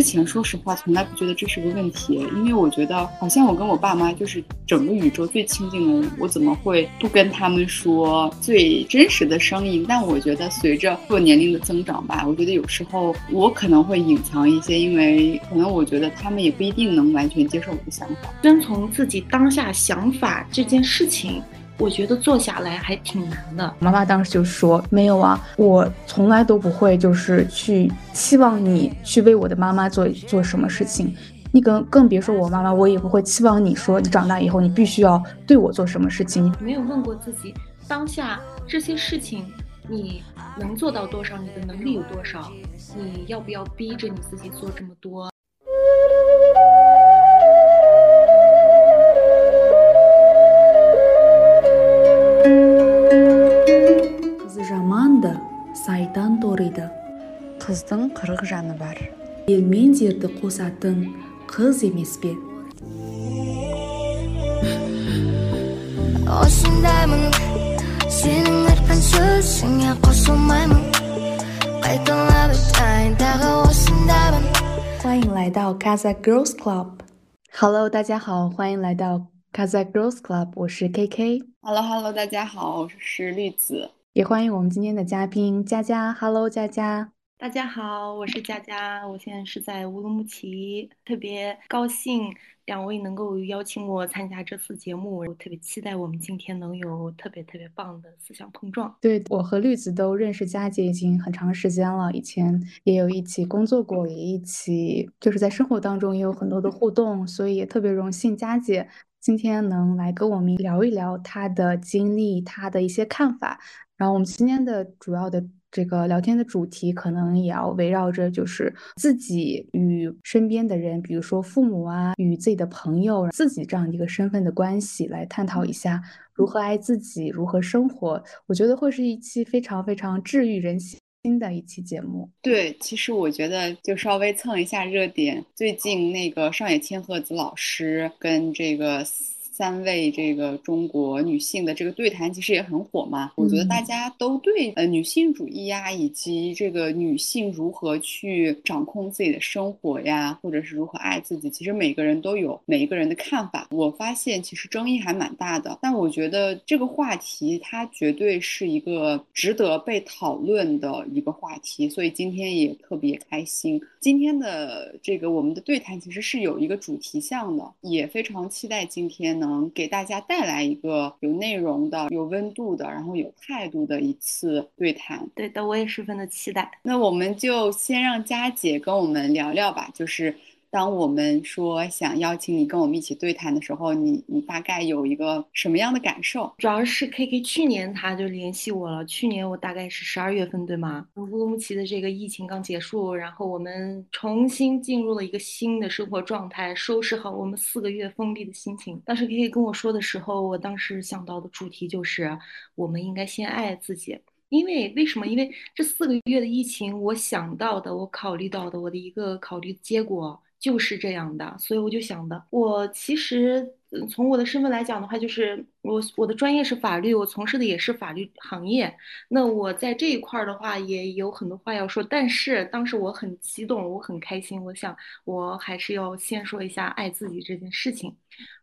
之前说实话从来不觉得这是个问题，因为我觉得好像我跟我爸妈就是整个宇宙最亲近的人，我怎么会不跟他们说最真实的声音？但我觉得随着我年龄的增长吧，我觉得有时候我可能会隐藏一些，因为可能我觉得他们也不一定能完全接受我的想法。遵从自己当下想法这件事情。我觉得做下来还挺难的。妈妈当时就说：“没有啊，我从来都不会，就是去期望你去为我的妈妈做做什么事情。你更更别说我妈妈，我也不会期望你说你长大以后你必须要对我做什么事情。没有问过自己，当下这些事情你能做到多少？你的能力有多少？你要不要逼着你自己做这么多？” сайдан ториды қыздың қырық жаны бар ел мен жерді қосатын қыз емес пе осындаймын сенің айтқан сөзіңе қосылмаймын қайталап айтайын тағы осындаймын 欢迎来到 Kazakh Girls Club。Hello，大家好，欢迎来到 Kazakh Girls Club，我是 KK。Hello Hello，大家好，我是绿子。 也欢迎我们今天的嘉宾佳佳，Hello，佳佳，大家好，我是佳佳，我现在是在乌鲁木齐，特别高兴两位能够邀请我参加这次节目，我特别期待我们今天能有特别特别棒的思想碰撞。对我和绿子都认识佳姐已经很长时间了，以前也有一起工作过，也一起就是在生活当中也有很多的互动，所以也特别荣幸佳姐今天能来跟我们聊一聊她的经历，她的一些看法。然后我们今天的主要的这个聊天的主题，可能也要围绕着就是自己与身边的人，比如说父母啊，与自己的朋友，自己这样一个身份的关系，来探讨一下如何爱自己，如何生活。我觉得会是一期非常非常治愈人心的一期节目。对，其实我觉得就稍微蹭一下热点，最近那个上野千鹤子老师跟这个。三位这个中国女性的这个对谈其实也很火嘛，我觉得大家都对呃女性主义呀，以及这个女性如何去掌控自己的生活呀，或者是如何爱自己，其实每个人都有每一个人的看法。我发现其实争议还蛮大的，但我觉得这个话题它绝对是一个值得被讨论的一个话题，所以今天也特别开心。今天的这个我们的对谈其实是有一个主题项的，也非常期待今天呢。能给大家带来一个有内容的、有温度的，然后有态度的一次对谈。对的，我也十分的期待。那我们就先让佳姐跟我们聊聊吧，就是。当我们说想邀请你跟我们一起对谈的时候，你你大概有一个什么样的感受？主要是 K K 去年他就联系我了，去年我大概是十二月份，对吗？乌鲁木齐的这个疫情刚结束，然后我们重新进入了一个新的生活状态，收拾好我们四个月封闭的心情。当时 K K 跟我说的时候，我当时想到的主题就是我们应该先爱自己，因为为什么？因为这四个月的疫情，我想到的，我考虑到的，我的一个考虑结果。就是这样的，所以我就想的，我其实从我的身份来讲的话，就是我我的专业是法律，我从事的也是法律行业。那我在这一块儿的话，也有很多话要说。但是当时我很激动，我很开心，我想我还是要先说一下爱自己这件事情。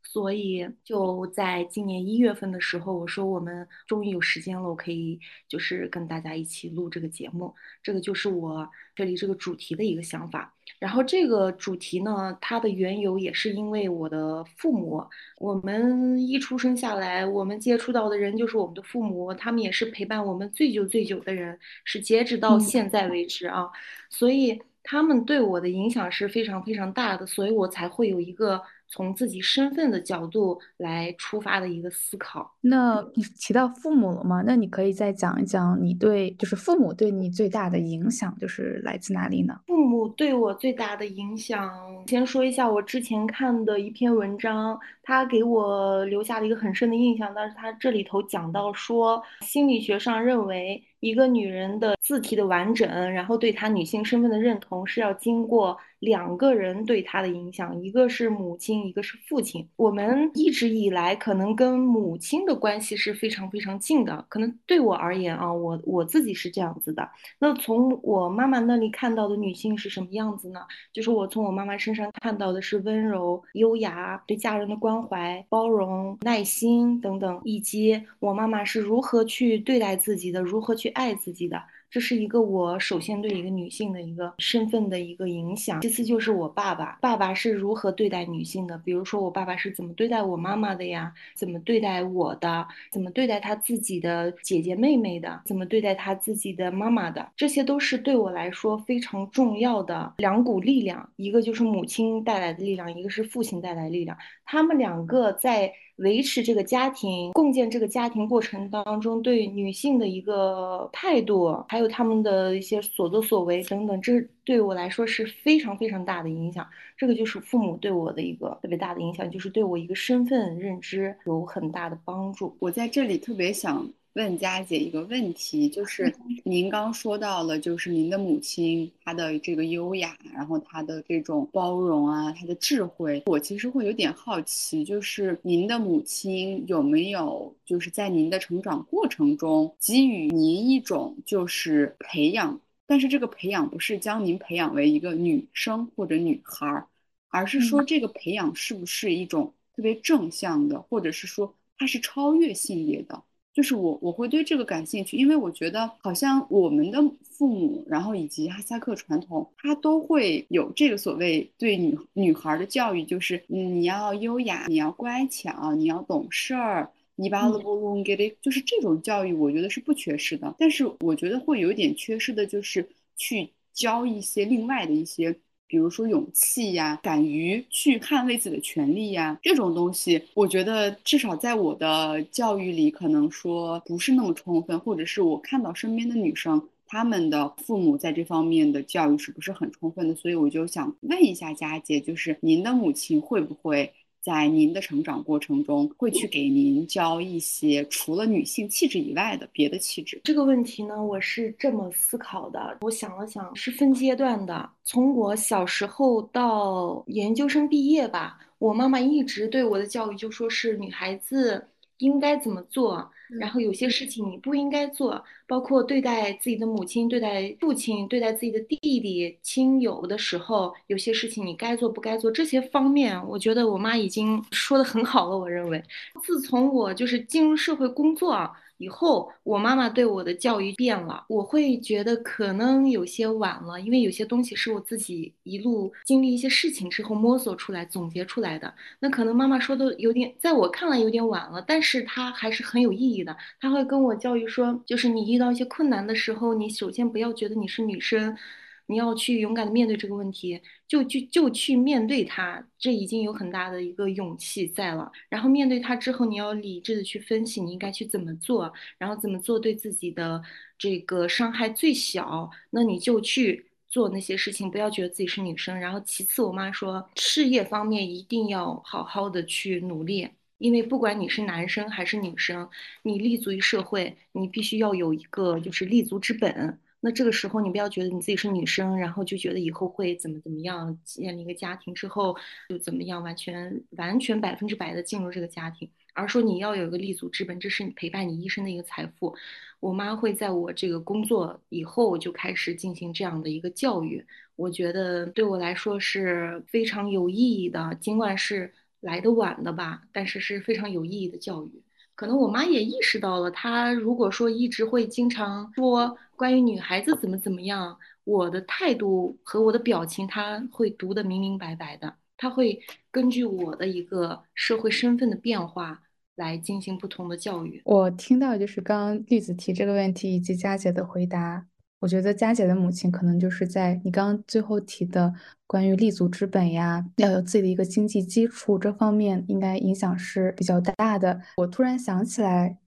所以就在今年一月份的时候，我说我们终于有时间了，我可以就是跟大家一起录这个节目。这个就是我这里这个主题的一个想法。然后这个主题呢，它的缘由也是因为我的父母。我们一出生下来，我们接触到的人就是我们的父母，他们也是陪伴我们最久最久的人，是截止到现在为止啊。所以他们对我的影响是非常非常大的，所以我才会有一个。从自己身份的角度来出发的一个思考。那你提到父母了吗？那你可以再讲一讲你对，就是父母对你最大的影响，就是来自哪里呢？父母对我最大的影响，先说一下我之前看的一篇文章，它给我留下了一个很深的印象。但是它这里头讲到说，心理学上认为。一个女人的字体的完整，然后对她女性身份的认同，是要经过两个人对他的影响，一个是母亲，一个是父亲。我们一直以来可能跟母亲的关系是非常非常近的，可能对我而言啊，我我自己是这样子的。那从我妈妈那里看到的女性是什么样子呢？就是我从我妈妈身上看到的是温柔、优雅、对家人的关怀、包容、耐心等等，以及我妈妈是如何去对待自己的，如何去爱自己的。这是一个我首先对一个女性的一个身份的一个影响，其次就是我爸爸，爸爸是如何对待女性的？比如说我爸爸是怎么对待我妈妈的呀？怎么对待我的？怎么对待他自己的姐姐妹妹的？怎么对待他自己的妈妈的？这些都是对我来说非常重要的两股力量，一个就是母亲带来的力量，一个是父亲带来的力量，他们两个在。维持这个家庭、共建这个家庭过程当中，对女性的一个态度，还有他们的一些所作所为等等，这对我来说是非常非常大的影响。这个就是父母对我的一个特别大的影响，就是对我一个身份认知有很大的帮助。我在这里特别想。问佳姐一个问题，就是您刚说到了，就是您的母亲她的这个优雅，然后她的这种包容啊，她的智慧，我其实会有点好奇，就是您的母亲有没有就是在您的成长过程中给予您一种就是培养，但是这个培养不是将您培养为一个女生或者女孩儿，而是说这个培养是不是一种特别正向的，或者是说它是超越性别的？就是我我会对这个感兴趣，因为我觉得好像我们的父母，然后以及哈萨克传统，他都会有这个所谓对女女孩的教育，就是你要优雅，你要乖巧，你要懂事儿，你把了不给的，就是这种教育，我觉得是不缺失的。但是我觉得会有点缺失的，就是去教一些另外的一些。比如说勇气呀，敢于去捍卫自己的权利呀，这种东西，我觉得至少在我的教育里，可能说不是那么充分，或者是我看到身边的女生，她们的父母在这方面的教育是不是很充分的？所以我就想问一下佳姐，就是您的母亲会不会？在您的成长过程中，会去给您教一些除了女性气质以外的别的气质。这个问题呢，我是这么思考的。我想了想，是分阶段的。从我小时候到研究生毕业吧，我妈妈一直对我的教育就说是女孩子。应该怎么做？然后有些事情你不应该做，包括对待自己的母亲、对待父亲、对待自己的弟弟、亲友的时候，有些事情你该做不该做，这些方面，我觉得我妈已经说的很好了。我认为，自从我就是进入社会工作。以后我妈妈对我的教育变了，我会觉得可能有些晚了，因为有些东西是我自己一路经历一些事情之后摸索出来、总结出来的。那可能妈妈说的有点，在我看来有点晚了，但是她还是很有意义的。她会跟我教育说，就是你遇到一些困难的时候，你首先不要觉得你是女生。你要去勇敢的面对这个问题，就去就去面对它，这已经有很大的一个勇气在了。然后面对它之后，你要理智的去分析你应该去怎么做，然后怎么做对自己的这个伤害最小，那你就去做那些事情，不要觉得自己是女生。然后其次，我妈说事业方面一定要好好的去努力，因为不管你是男生还是女生，你立足于社会，你必须要有一个就是立足之本。那这个时候，你不要觉得你自己是女生，然后就觉得以后会怎么怎么样，建立一个家庭之后就怎么样，完全完全百分之百的进入这个家庭，而说你要有一个立足之本，这是你陪伴你一生的一个财富。我妈会在我这个工作以后就开始进行这样的一个教育，我觉得对我来说是非常有意义的，尽管是来的晚的吧，但是是非常有意义的教育。可能我妈也意识到了，她如果说一直会经常说关于女孩子怎么怎么样，我的态度和我的表情，她会读得明明白白的。她会根据我的一个社会身份的变化来进行不同的教育。我听到就是刚刚栗子提这个问题以及佳姐的回答。我觉得佳姐的母亲可能就是在你刚刚最后提的关于立足之本呀，要有自己的一个经济基础这方面，应该影响是比较大的。我突然想起来，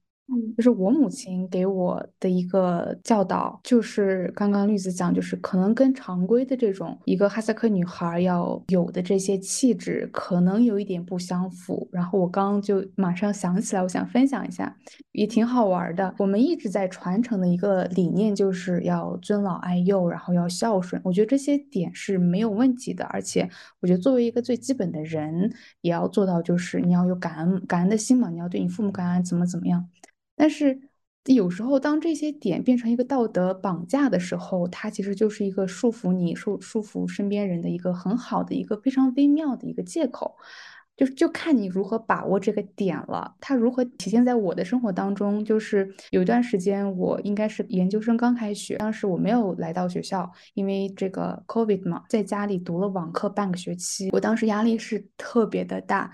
就是我母亲给我的一个教导，就是刚刚绿子讲，就是可能跟常规的这种一个哈萨克女孩要有的这些气质，可能有一点不相符。然后我刚刚就马上想起来，我想分享一下，也挺好玩的。我们一直在传承的一个理念，就是要尊老爱幼，然后要孝顺。我觉得这些点是没有问题的，而且我觉得作为一个最基本的人，也要做到，就是你要有感恩感恩的心嘛，你要对你父母感恩，怎么怎么样。但是有时候，当这些点变成一个道德绑架的时候，它其实就是一个束缚你、束束缚身边人的一个很好的一个非常微妙的一个借口。就就看你如何把握这个点了，它如何体现在我的生活当中。就是有一段时间，我应该是研究生刚开学，当时我没有来到学校，因为这个 COVID 嘛，在家里读了网课半个学期，我当时压力是特别的大。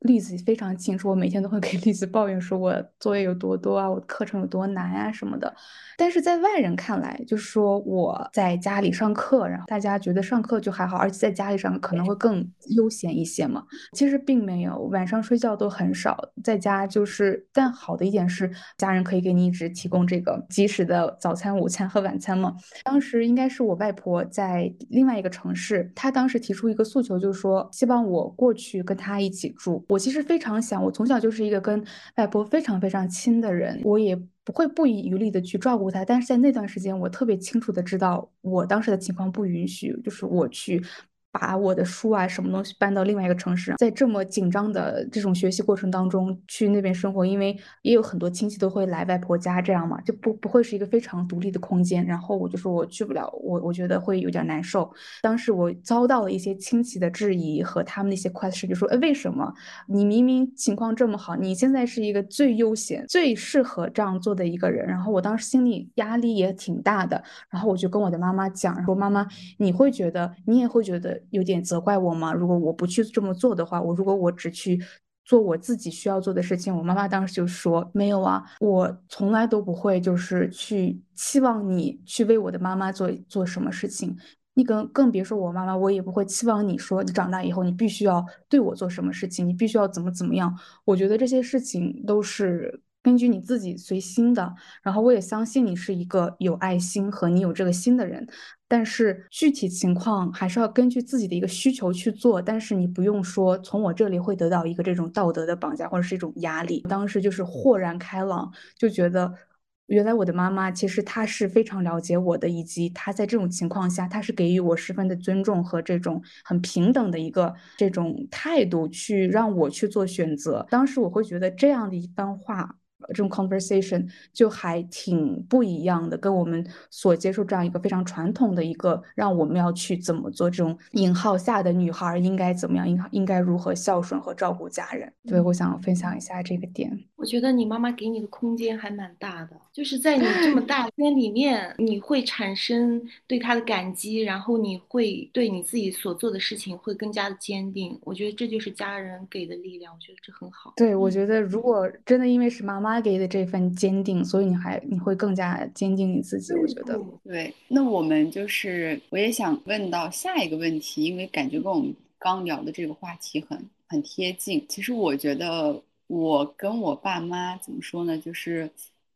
栗子非常清楚，我每天都会给栗子抱怨说，我作业有多多啊，我课程有多难啊什么的。但是在外人看来，就是说我在家里上课，然后大家觉得上课就还好，而且在家里上可能会更悠闲一些嘛。其实并没有，晚上睡觉都很少，在家就是。但好的一点是，家人可以给你一直提供这个及时的早餐、午餐和晚餐嘛。当时应该是我外婆在另外一个城市，她当时提出一个诉求，就是说希望我过去跟她一起住。我其实非常想，我从小就是一个跟外婆非常非常亲的人，我也不会不遗余力的去照顾她。但是在那段时间，我特别清楚的知道，我当时的情况不允许，就是我去。把我的书啊，什么东西搬到另外一个城市，在这么紧张的这种学习过程当中去那边生活，因为也有很多亲戚都会来外婆家，这样嘛，就不不会是一个非常独立的空间。然后我就说我去不了，我我觉得会有点难受。当时我遭到了一些亲戚的质疑和他们那些 question，就说，哎，为什么你明明情况这么好，你现在是一个最悠闲、最适合这样做的一个人？然后我当时心里压力也挺大的，然后我就跟我的妈妈讲，说妈妈，你会觉得，你也会觉得。有点责怪我吗？如果我不去这么做的话，我如果我只去做我自己需要做的事情，我妈妈当时就说没有啊，我从来都不会就是去期望你去为我的妈妈做做什么事情，你更更别说我妈妈，我也不会期望你说你长大以后你必须要对我做什么事情，你必须要怎么怎么样。我觉得这些事情都是。根据你自己随心的，然后我也相信你是一个有爱心和你有这个心的人，但是具体情况还是要根据自己的一个需求去做。但是你不用说从我这里会得到一个这种道德的绑架或者是一种压力。当时就是豁然开朗，就觉得。原来我的妈妈其实她是非常了解我的，以及她在这种情况下，她是给予我十分的尊重和这种很平等的一个这种态度，去让我去做选择。当时我会觉得这样的一番话。这种 conversation 就还挺不一样的，跟我们所接受这样一个非常传统的一个，让我们要去怎么做这种引号下的女孩应该怎么样，应应该如何孝顺和照顾家人。对，我想分享一下这个点。我觉得你妈妈给你的空间还蛮大的，就是在你这么大间里面，你会产生对她的感激，然后你会对你自己所做的事情会更加的坚定。我觉得这就是家人给的力量，我觉得这很好。对，我觉得如果真的因为是妈妈。他给的这份坚定，所以你还你会更加坚定你自己。我觉得对。那我们就是，我也想问到下一个问题，因为感觉跟我们刚聊的这个话题很很贴近。其实我觉得我跟我爸妈怎么说呢，就是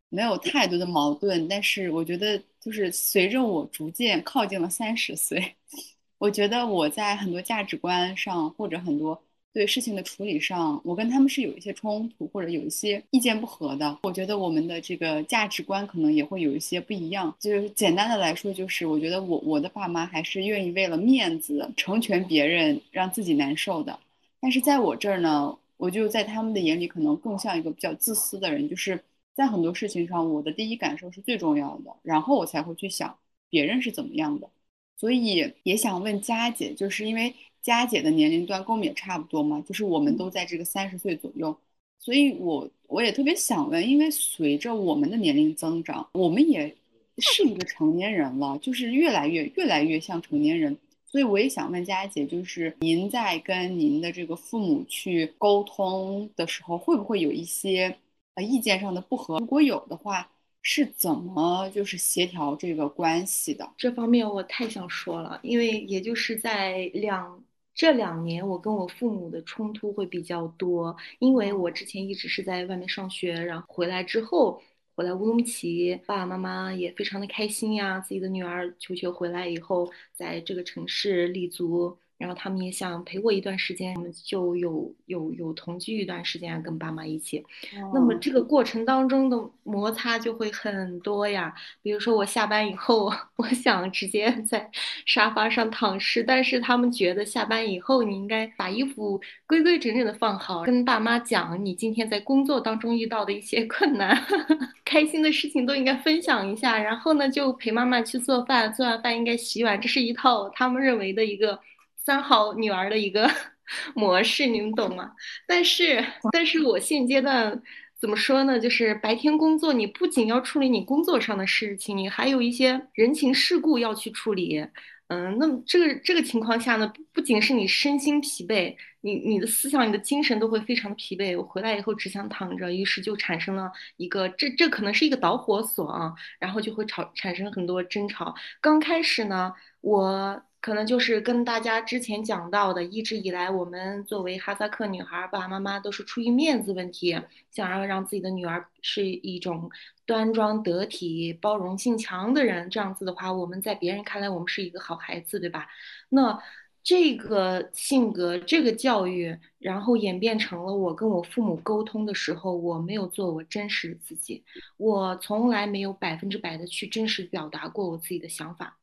没有太多的矛盾。但是我觉得，就是随着我逐渐靠近了三十岁，我觉得我在很多价值观上或者很多。对事情的处理上，我跟他们是有一些冲突，或者有一些意见不合的。我觉得我们的这个价值观可能也会有一些不一样。就是简单的来说，就是我觉得我我的爸妈还是愿意为了面子成全别人，让自己难受的。但是在我这儿呢，我就在他们的眼里可能更像一个比较自私的人，就是在很多事情上，我的第一感受是最重要的，然后我才会去想别人是怎么样的。所以也想问佳姐，就是因为。佳姐的年龄段跟我们也差不多嘛，就是我们都在这个三十岁左右，所以我我也特别想问，因为随着我们的年龄增长，我们也是一个成年人了，就是越来越越来越像成年人，所以我也想问佳姐，就是您在跟您的这个父母去沟通的时候，会不会有一些呃意见上的不合？如果有的话，是怎么就是协调这个关系的？这方面我太想说了，因为也就是在两。这两年我跟我父母的冲突会比较多，因为我之前一直是在外面上学，然后回来之后。回来乌鲁木齐，爸爸妈妈也非常的开心呀。自己的女儿求学回来以后，在这个城市立足。然后他们也想陪我一段时间，我们就有有有同居一段时间，跟爸妈一起。那么这个过程当中的摩擦就会很多呀。比如说我下班以后，我想直接 在沙发上躺尸，但是他们觉得下班以后你应该把衣服规规整整的放好，跟爸妈讲你今天在工作当中遇到的一些困难，开心的事情都应该分享一下。然后呢，就陪妈妈去做饭，做完饭应该洗碗，这是一套他们认为的一个。三好女儿的一个 模式，你们懂吗？但是，但是我现阶段怎么说呢？就是白天工作，你不仅要处理你工作上的事情，你还有一些人情世故要去处理。嗯，那么这个这个情况下呢，不仅是你身心疲惫，你你的思想、你的精神都会非常的疲惫。我回来以后只想躺着，于是就产生了一个这这可能是一个导火索啊，然后就会吵产生很多争吵。刚开始呢，我。可能就是跟大家之前讲到的，一直以来我们作为哈萨克女孩，爸爸妈妈都是出于面子问题，想要让自己的女儿是一种端庄得体、包容性强的人。这样子的话，我们在别人看来，我们是一个好孩子，对吧？那这个性格、这个教育，然后演变成了我跟我父母沟通的时候，我没有做我真实的自己，我从来没有百分之百的去真实表达过我自己的想法。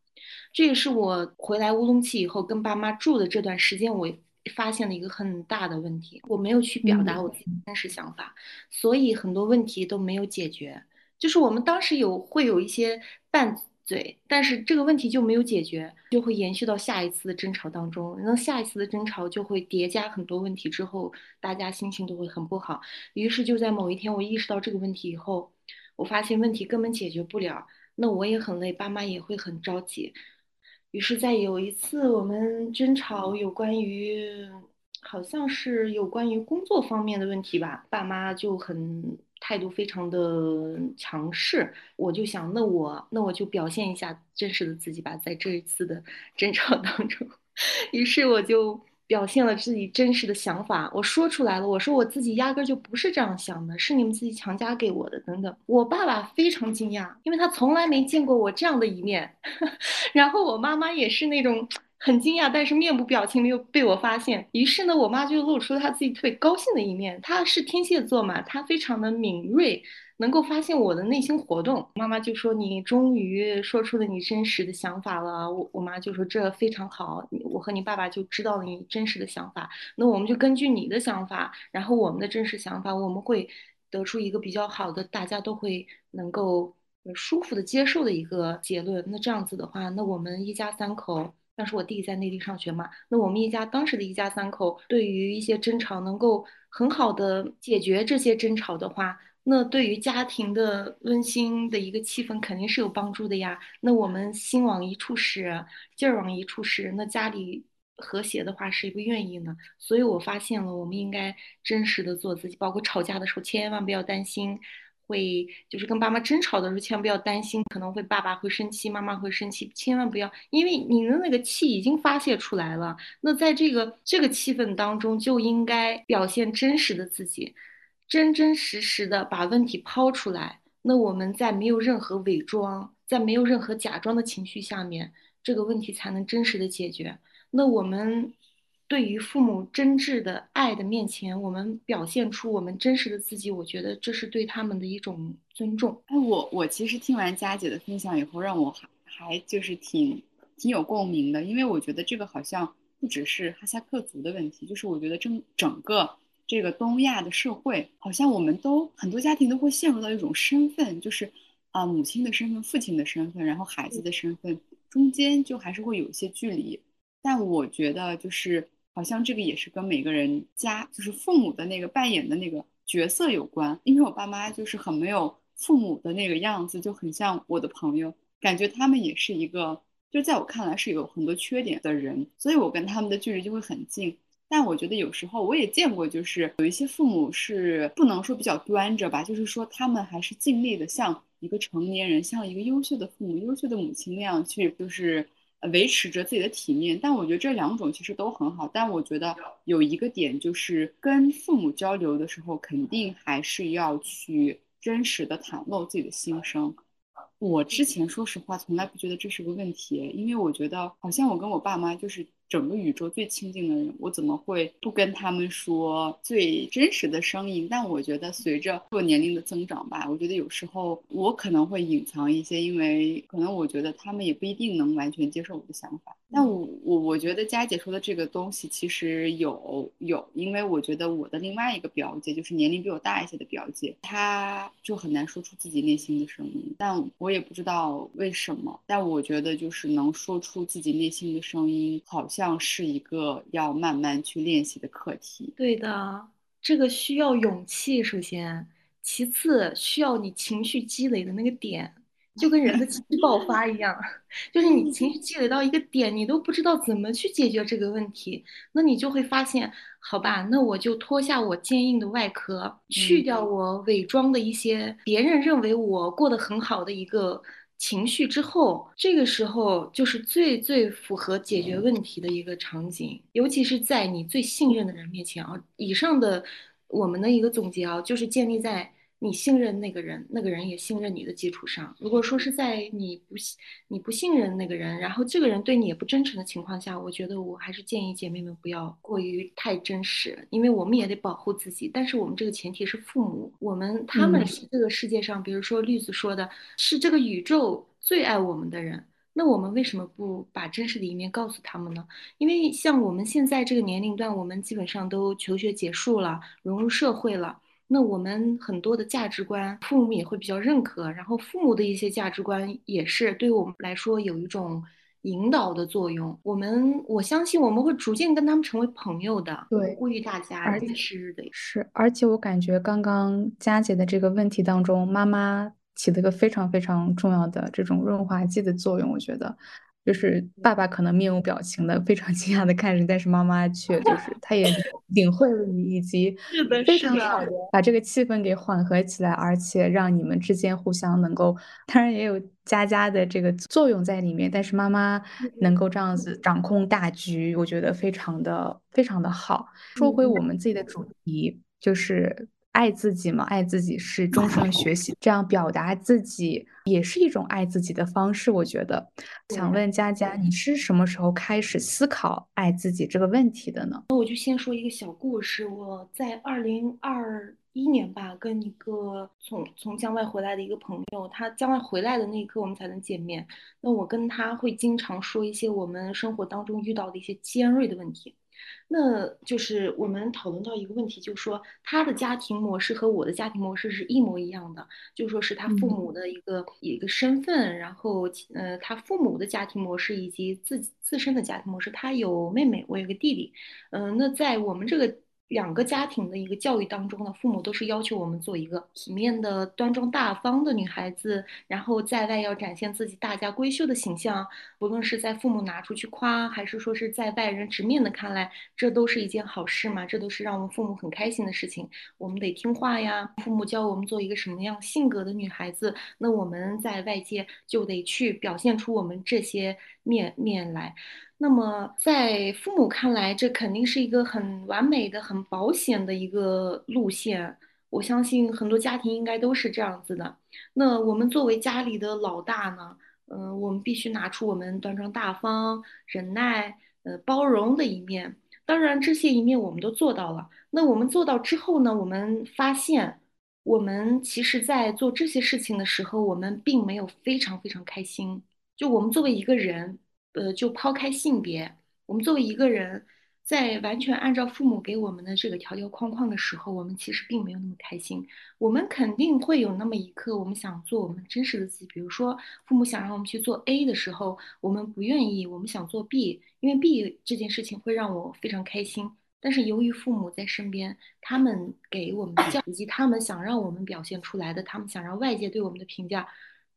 这也是我回来乌鲁木齐以后跟爸妈住的这段时间，我发现了一个很大的问题，我没有去表达我自己的真实想法，所以很多问题都没有解决。就是我们当时有会有一些拌嘴，但是这个问题就没有解决，就会延续到下一次的争吵当中。那下一次的争吵就会叠加很多问题，之后大家心情都会很不好。于是就在某一天，我意识到这个问题以后，我发现问题根本解决不了。那我也很累，爸妈也会很着急。于是，在有一次我们争吵有关于，好像是有关于工作方面的问题吧，爸妈就很态度非常的强势。我就想，那我那我就表现一下真实的自己吧，在这一次的争吵当中。于是我就。表现了自己真实的想法，我说出来了。我说我自己压根儿就不是这样想的，是你们自己强加给我的。等等，我爸爸非常惊讶，因为他从来没见过我这样的一面。然后我妈妈也是那种很惊讶，但是面部表情没有被我发现。于是呢，我妈就露出了她自己特别高兴的一面。她是天蝎座嘛，她非常的敏锐。能够发现我的内心活动，妈妈就说你终于说出了你真实的想法了。我我妈就说这非常好，我和你爸爸就知道了你真实的想法。那我们就根据你的想法，然后我们的真实想法，我们会得出一个比较好的，大家都会能够舒服的接受的一个结论。那这样子的话，那我们一家三口，当时我弟在内地上学嘛，那我们一家当时的一家三口，对于一些争吵能够很好的解决这些争吵的话。那对于家庭的温馨的一个气氛肯定是有帮助的呀。那我们心往一处使，劲儿往一处使，那家里和谐的话，谁不愿意呢？所以我发现了，我们应该真实的做自己。包括吵架的时候，千万不要担心会，就是跟爸妈争吵的时候，千万不要担心可能会爸爸会生气，妈妈会生气，千万不要，因为你的那个气已经发泄出来了。那在这个这个气氛当中，就应该表现真实的自己。真真实实的把问题抛出来，那我们在没有任何伪装，在没有任何假装的情绪下面，这个问题才能真实的解决。那我们对于父母真挚的爱的面前，我们表现出我们真实的自己，我觉得这是对他们的一种尊重。哎，我我其实听完佳姐的分享以后，让我还还就是挺挺有共鸣的，因为我觉得这个好像不只是哈萨克族的问题，就是我觉得整整个。这个东亚的社会，好像我们都很多家庭都会陷入到一种身份，就是啊，母亲的身份、父亲的身份，然后孩子的身份中间就还是会有一些距离。但我觉得，就是好像这个也是跟每个人家，就是父母的那个扮演的那个角色有关。因为我爸妈就是很没有父母的那个样子，就很像我的朋友，感觉他们也是一个，就在我看来是有很多缺点的人，所以我跟他们的距离就会很近。但我觉得有时候我也见过，就是有一些父母是不能说比较端着吧，就是说他们还是尽力的像一个成年人，像一个优秀的父母、优秀的母亲那样去，就是维持着自己的体面。但我觉得这两种其实都很好。但我觉得有一个点就是跟父母交流的时候，肯定还是要去真实的袒露自己的心声。我之前说实话从来不觉得这是个问题，因为我觉得好像我跟我爸妈就是。整个宇宙最亲近的人，我怎么会不跟他们说最真实的声音？但我觉得随着做年龄的增长吧，我觉得有时候我可能会隐藏一些，因为可能我觉得他们也不一定能完全接受我的想法。但我我我觉得佳姐说的这个东西其实有有，因为我觉得我的另外一个表姐，就是年龄比我大一些的表姐，她就很难说出自己内心的声音。但我也不知道为什么，但我觉得就是能说出自己内心的声音，好像。像是一个要慢慢去练习的课题。对的，这个需要勇气，首先，其次需要你情绪积累的那个点，就跟人的情绪爆发一样，就是你情绪积累到一个点，你都不知道怎么去解决这个问题，那你就会发现，好吧，那我就脱下我坚硬的外壳，去掉我伪装的一些别人认为我过得很好的一个。情绪之后，这个时候就是最最符合解决问题的一个场景，尤其是在你最信任的人面前啊。以上的我们的一个总结啊，就是建立在。你信任那个人，那个人也信任你的基础上。如果说是在你不信、你不信任那个人，然后这个人对你也不真诚的情况下，我觉得我还是建议姐妹们不要过于太真实，因为我们也得保护自己。但是我们这个前提是父母，我们他们是这个世界上，比如说绿子说的是这个宇宙最爱我们的人，那我们为什么不把真实的一面告诉他们呢？因为像我们现在这个年龄段，我们基本上都求学结束了，融入社会了。那我们很多的价值观，父母也会比较认可，然后父母的一些价值观也是对我们来说有一种引导的作用。我们我相信我们会逐渐跟他们成为朋友的。对，呼吁大家是的，是。而且我感觉刚刚佳姐的这个问题当中，妈妈起了一个非常非常重要的这种润滑剂的作用，我觉得。就是爸爸可能面无表情的，非常 惊讶的看着，但是妈妈却就 是她也领会了你，以及非常好的把这个气氛给缓和起来，而且让你们之间互相能够，当然也有佳佳的这个作用在里面，但是妈妈能够这样子掌控大局，我觉得非常的非常的好。说回我们自己的主题，就是。爱自己嘛，爱自己是终身学习，这样表达自己也是一种爱自己的方式。我觉得，想问佳佳，你是什么时候开始思考爱自己这个问题的呢？那我就先说一个小故事。我在二零二一年吧，跟一个从从江外回来的一个朋友，他江外回来的那一刻，我们才能见面。那我跟他会经常说一些我们生活当中遇到的一些尖锐的问题。那就是我们讨论到一个问题，就是说他的家庭模式和我的家庭模式是一模一样的，就说是他父母的一个一个身份，然后呃他父母的家庭模式以及自己自身的家庭模式，他有妹妹，我有个弟弟，嗯，那在我们这个。两个家庭的一个教育当中呢，父母都是要求我们做一个体面的、端庄大方的女孩子，然后在外要展现自己大家闺秀的形象。不论是在父母拿出去夸，还是说是在外人直面的看来，这都是一件好事嘛？这都是让我们父母很开心的事情。我们得听话呀，父母教我们做一个什么样性格的女孩子，那我们在外界就得去表现出我们这些面面来。那么，在父母看来，这肯定是一个很完美的、很保险的一个路线。我相信很多家庭应该都是这样子的。那我们作为家里的老大呢，嗯，我们必须拿出我们端庄大方、忍耐、呃包容的一面。当然，这些一面我们都做到了。那我们做到之后呢，我们发现，我们其实在做这些事情的时候，我们并没有非常非常开心。就我们作为一个人。呃，就抛开性别，我们作为一个人，在完全按照父母给我们的这个条条框框的时候，我们其实并没有那么开心。我们肯定会有那么一刻，我们想做我们真实的自己。比如说，父母想让我们去做 A 的时候，我们不愿意，我们想做 B，因为 B 这件事情会让我非常开心。但是由于父母在身边，他们给我们的教以及他们想让我们表现出来的，他们想让外界对我们的评价，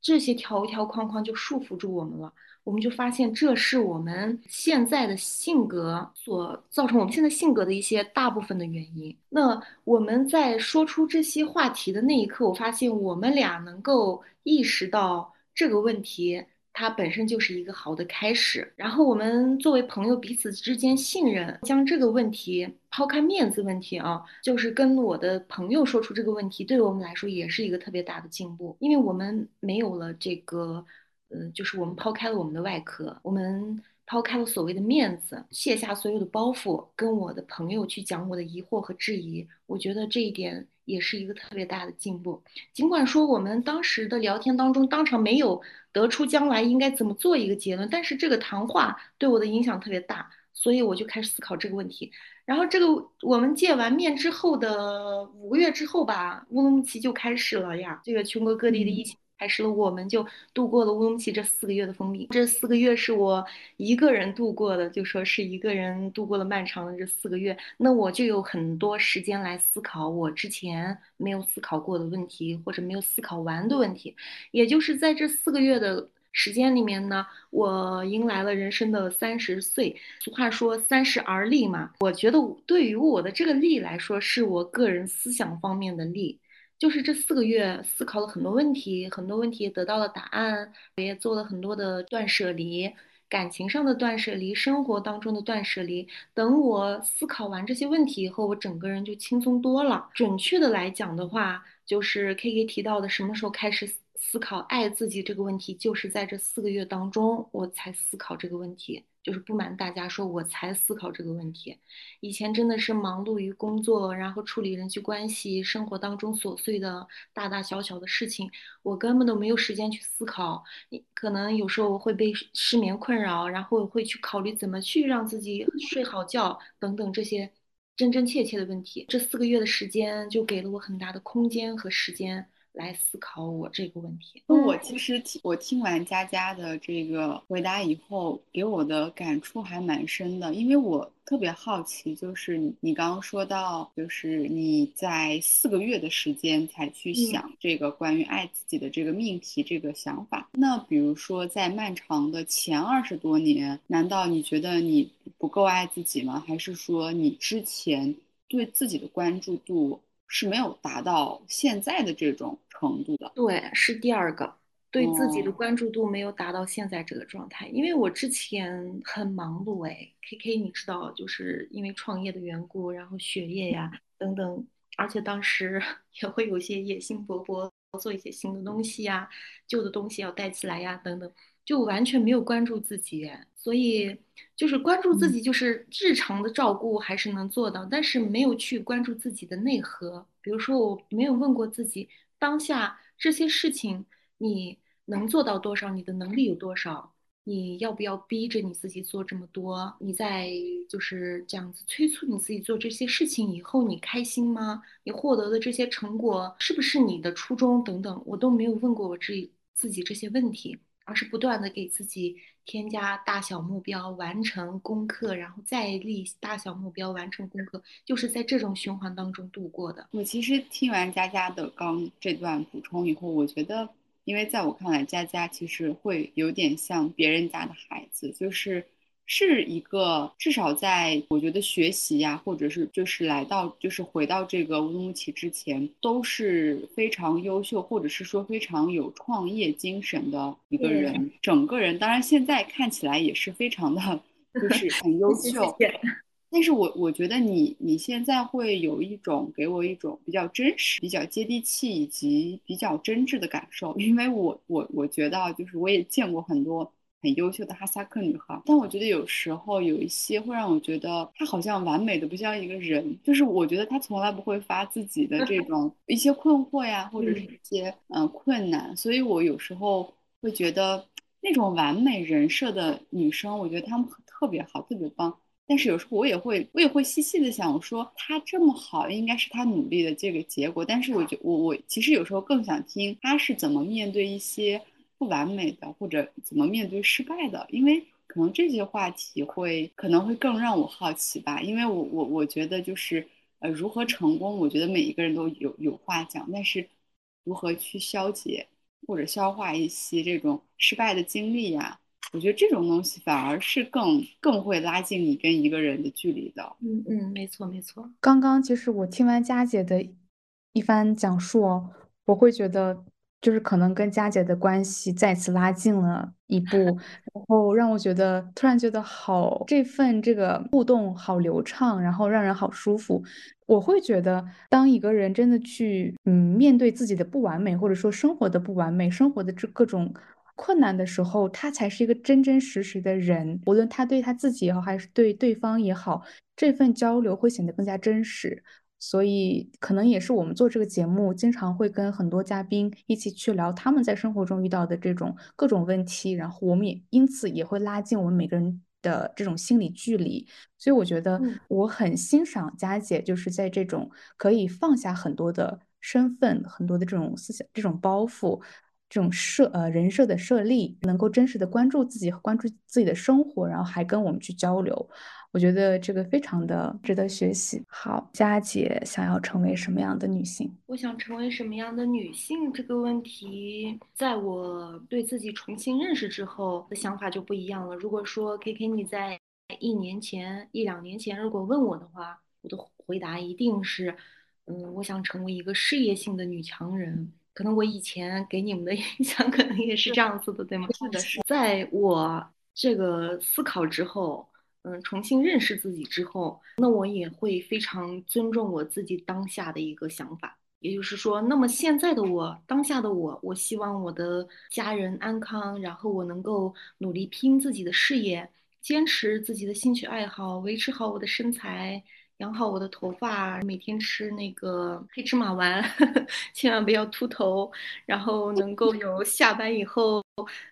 这些条条框框就束缚住我们了。我们就发现，这是我们现在的性格所造成我们现在性格的一些大部分的原因。那我们在说出这些话题的那一刻，我发现我们俩能够意识到这个问题它本身就是一个好的开始。然后我们作为朋友，彼此之间信任，将这个问题抛开面子问题啊，就是跟我的朋友说出这个问题，对我们来说也是一个特别大的进步，因为我们没有了这个，嗯，就是我们抛开了我们的外壳，我们抛开了所谓的面子，卸下所有的包袱，跟我的朋友去讲我的疑惑和质疑，我觉得这一点。也是一个特别大的进步。尽管说我们当时的聊天当中，当场没有得出将来应该怎么做一个结论，但是这个谈话对我的影响特别大，所以我就开始思考这个问题。然后这个我们见完面之后的五个月之后吧，乌鲁木齐就开始了呀，这个全国各地的疫情。开始了，我们就度过了乌鲁木齐这四个月的封闭。这四个月是我一个人度过的，就说是一个人度过了漫长的这四个月。那我就有很多时间来思考我之前没有思考过的问题，或者没有思考完的问题。也就是在这四个月的时间里面呢，我迎来了人生的三十岁。俗话说三十而立嘛，我觉得对于我的这个立来说，是我个人思想方面的立。就是这四个月思考了很多问题，很多问题得到了答案，也做了很多的断舍离，感情上的断舍离，生活当中的断舍离。等我思考完这些问题以后，我整个人就轻松多了。准确的来讲的话，就是 K K 提到的什么时候开始思考爱自己这个问题，就是在这四个月当中，我才思考这个问题。就是不瞒大家说，我才思考这个问题。以前真的是忙碌于工作，然后处理人际关系，生活当中琐碎的大大小小的事情，我根本都没有时间去思考。可能有时候我会被失眠困扰，然后会去考虑怎么去让自己睡好觉等等这些真真切切的问题。这四个月的时间就给了我很大的空间和时间。来思考我这个问题。那我其实听我听完佳佳的这个回答以后，给我的感触还蛮深的。因为我特别好奇，就是你你刚刚说到，就是你在四个月的时间才去想这个关于爱自己的这个命题这个想法。那比如说在漫长的前二十多年，难道你觉得你不够爱自己吗？还是说你之前对自己的关注度？是没有达到现在的这种程度的。对，是第二个，对自己的关注度没有达到现在这个状态。因为我之前很忙碌，哎，K K，你知道，就是因为创业的缘故，然后学业呀等等，而且当时 也会有些野心勃勃，做一些新的东西呀，旧的东西要带起来呀等等。就完全没有关注自己，所以就是关注自己，就是日常的照顾还是能做到，但是没有去关注自己的内核。比如说，我没有问过自己，当下这些事情你能做到多少？你的能力有多少？你要不要逼着你自己做这么多？你在就是这样子催促你自己做这些事情以后，你开心吗？你获得的这些成果是不是你的初衷？等等，我都没有问过我自己自己这些问题。而是不断的给自己添加大小目标，完成功课，然后再立大小目标，完成功课，就是在这种循环当中度过的。我其实听完佳佳的刚这段补充以后，我觉得，因为在我看来，佳佳其实会有点像别人家的孩子，就是。是一个至少在我觉得学习呀，或者是就是来到就是回到这个乌鲁木齐之前，都是非常优秀，或者是说非常有创业精神的一个人。整个人当然现在看起来也是非常的，就是很优秀。但是我我觉得你你现在会有一种给我一种比较真实、比较接地气以及比较真挚的感受，因为我我我觉得就是我也见过很多。很优秀的哈萨克女孩，但我觉得有时候有一些会让我觉得她好像完美的不像一个人，就是我觉得她从来不会发自己的这种 一些困惑呀，或者是一些嗯困难，所以我有时候会觉得那种完美人设的女生，我觉得她们特别好，特别棒。但是有时候我也会我也会细细的想，我说她这么好，应该是她努力的这个结果。但是我觉我我其实有时候更想听她是怎么面对一些。不完美的，或者怎么面对失败的，因为可能这些话题会可能会更让我好奇吧。因为我我我觉得就是呃如何成功，我觉得每一个人都有有话讲，但是如何去消解或者消化一些这种失败的经历呀，我觉得这种东西反而是更更会拉近你跟一个人的距离的。嗯嗯，没错没错。刚刚其实我听完佳姐的一番讲述，我会觉得。就是可能跟佳姐的关系再次拉近了一步，然后让我觉得突然觉得好，这份这个互动好流畅，然后让人好舒服。我会觉得，当一个人真的去嗯面对自己的不完美，或者说生活的不完美，生活的这各种困难的时候，他才是一个真真实实的人。无论他对他自己也好，还是对对方也好，这份交流会显得更加真实。所以，可能也是我们做这个节目，经常会跟很多嘉宾一起去聊他们在生活中遇到的这种各种问题，然后我们也因此也会拉近我们每个人的这种心理距离。所以，我觉得我很欣赏佳姐，就是在这种可以放下很多的身份、很多的这种思想、这种包袱、这种设呃人设的设立，能够真实的关注自己、关注自己的生活，然后还跟我们去交流。我觉得这个非常的值得学习。好，佳姐想要成为什么样的女性？我想成为什么样的女性这个问题，在我对自己重新认识之后的想法就不一样了。如果说 K K 你在一年前、一两年前如果问我的话，我的回答一定是，嗯，我想成为一个事业性的女强人。可能我以前给你们的 印象可能也是这样子的，对吗？是的，是在我这个思考之后。嗯，重新认识自己之后，那我也会非常尊重我自己当下的一个想法。也就是说，那么现在的我，当下的我，我希望我的家人安康，然后我能够努力拼自己的事业，坚持自己的兴趣爱好，维持好我的身材。养好我的头发，每天吃那个黑芝麻丸，呵 呵千万不要秃头。然后能够有下班以后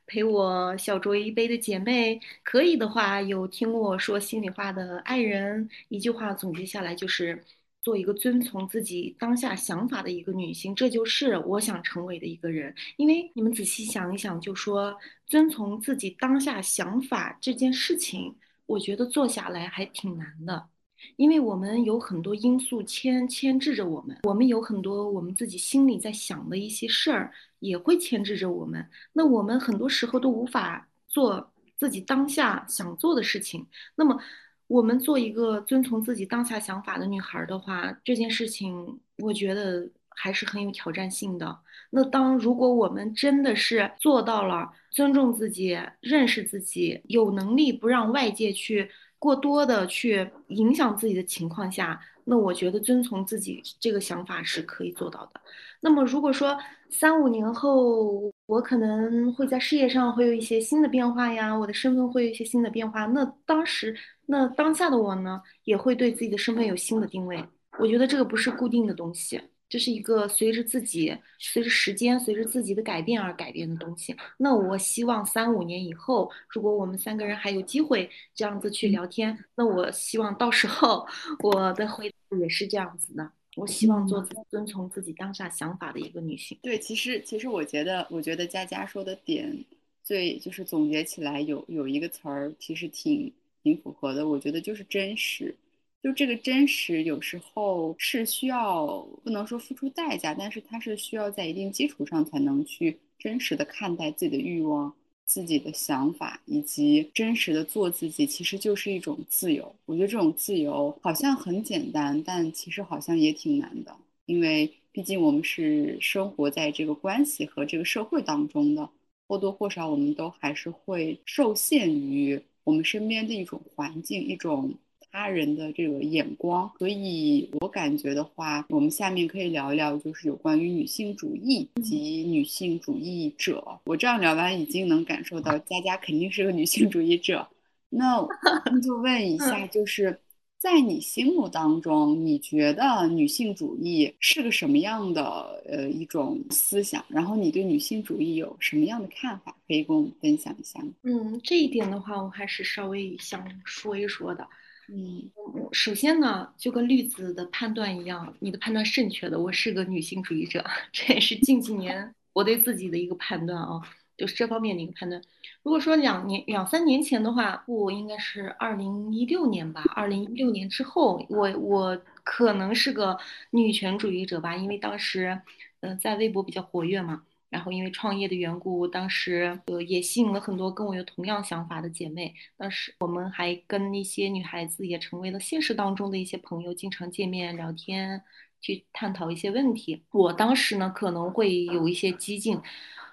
陪我小酌一杯的姐妹，可以的话有听我说心里话的爱人。一句话总结下来就是，做一个遵从自己当下想法的一个女性，这就是我想成为的一个人。因为你们仔细想一想，就说遵从自己当下想法这件事情，我觉得做下来还挺难的。因为我们有很多因素牵牵制着我们，我们有很多我们自己心里在想的一些事儿，也会牵制着我们。那我们很多时候都无法做自己当下想做的事情。那么，我们做一个遵从自己当下想法的女孩的话，这件事情我觉得还是很有挑战性的。那当如果我们真的是做到了尊重自己、认识自己，有能力不让外界去。过多的去影响自己的情况下，那我觉得遵从自己这个想法是可以做到的。那么如果说三五年后我可能会在事业上会有一些新的变化呀，我的身份会有一些新的变化，那当时那当下的我呢，也会对自己的身份有新的定位。我觉得这个不是固定的东西。这是一个随着自己、随着时间、随着自己的改变而改变的东西。那我希望三五年以后，如果我们三个人还有机会这样子去聊天，那我希望到时候我的回答也是这样子的。我希望做遵从自己当下想法的一个女性。对，其实其实我觉得，我觉得佳佳说的点最就是总结起来有有一个词儿，其实挺挺符合的。我觉得就是真实。就这个真实，有时候是需要不能说付出代价，但是它是需要在一定基础上才能去真实的看待自己的欲望、自己的想法，以及真实的做自己，其实就是一种自由。我觉得这种自由好像很简单，但其实好像也挺难的，因为毕竟我们是生活在这个关系和这个社会当中的，或多或少我们都还是会受限于我们身边的一种环境，一种。他人的这个眼光，所以我感觉的话，我们下面可以聊一聊，就是有关于女性主义及女性主义者。我这样聊完，已经能感受到佳佳肯定是个女性主义者。那 那就问一下，就是在你心目当中，你觉得女性主义是个什么样的呃一种思想？然后你对女性主义有什么样的看法？可以跟我们分享一下吗？嗯，这一点的话，我还是稍微想说一说的。嗯，首先呢，就跟绿子的判断一样，你的判断正确的。我是个女性主义者，这也是近几年我对自己的一个判断啊，就是这方面的一个判断。如果说两年、两三年前的话，不应该是二零一六年吧？二零一六年之后，我我可能是个女权主义者吧，因为当时，呃，在微博比较活跃嘛。然后因为创业的缘故，当时呃也吸引了很多跟我有同样想法的姐妹。当时我们还跟一些女孩子也成为了现实当中的一些朋友，经常见面聊天。去探讨一些问题。我当时呢可能会有一些激进。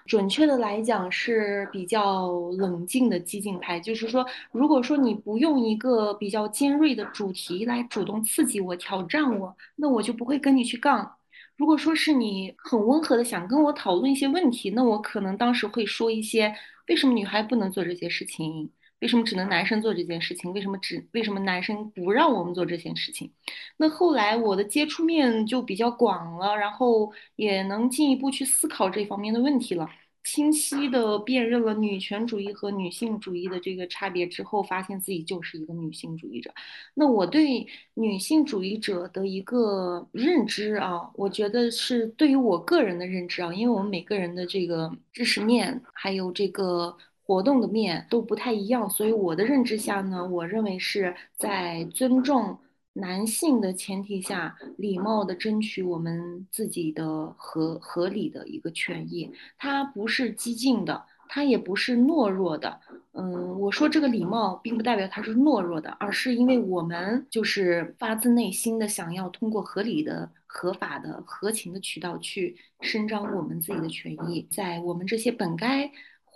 准确的来讲是比较冷静的激进派，就是说，如果说你不用一个比较尖锐的主题来主动刺激我、挑战我，那我就不会跟你去杠。如果说是你很温和的想跟我讨论一些问题，那我可能当时会说一些为什么女孩不能做这些事情。为什么只能男生做这件事情？为什么只为什么男生不让我们做这件事情？那后来我的接触面就比较广了，然后也能进一步去思考这方面的问题了，清晰的辨认了女权主义和女性主义的这个差别之后，发现自己就是一个女性主义者。那我对女性主义者的一个认知啊，我觉得是对于我个人的认知啊，因为我们每个人的这个知识面还有这个。活动的面都不太一样，所以我的认知下呢，我认为是在尊重男性的前提下，礼貌的争取我们自己的合合理的一个权益。它不是激进的，它也不是懦弱的。嗯，我说这个礼貌，并不代表它是懦弱的，而是因为我们就是发自内心的想要通过合理的、合法的、合情的渠道去伸张我们自己的权益，在我们这些本该。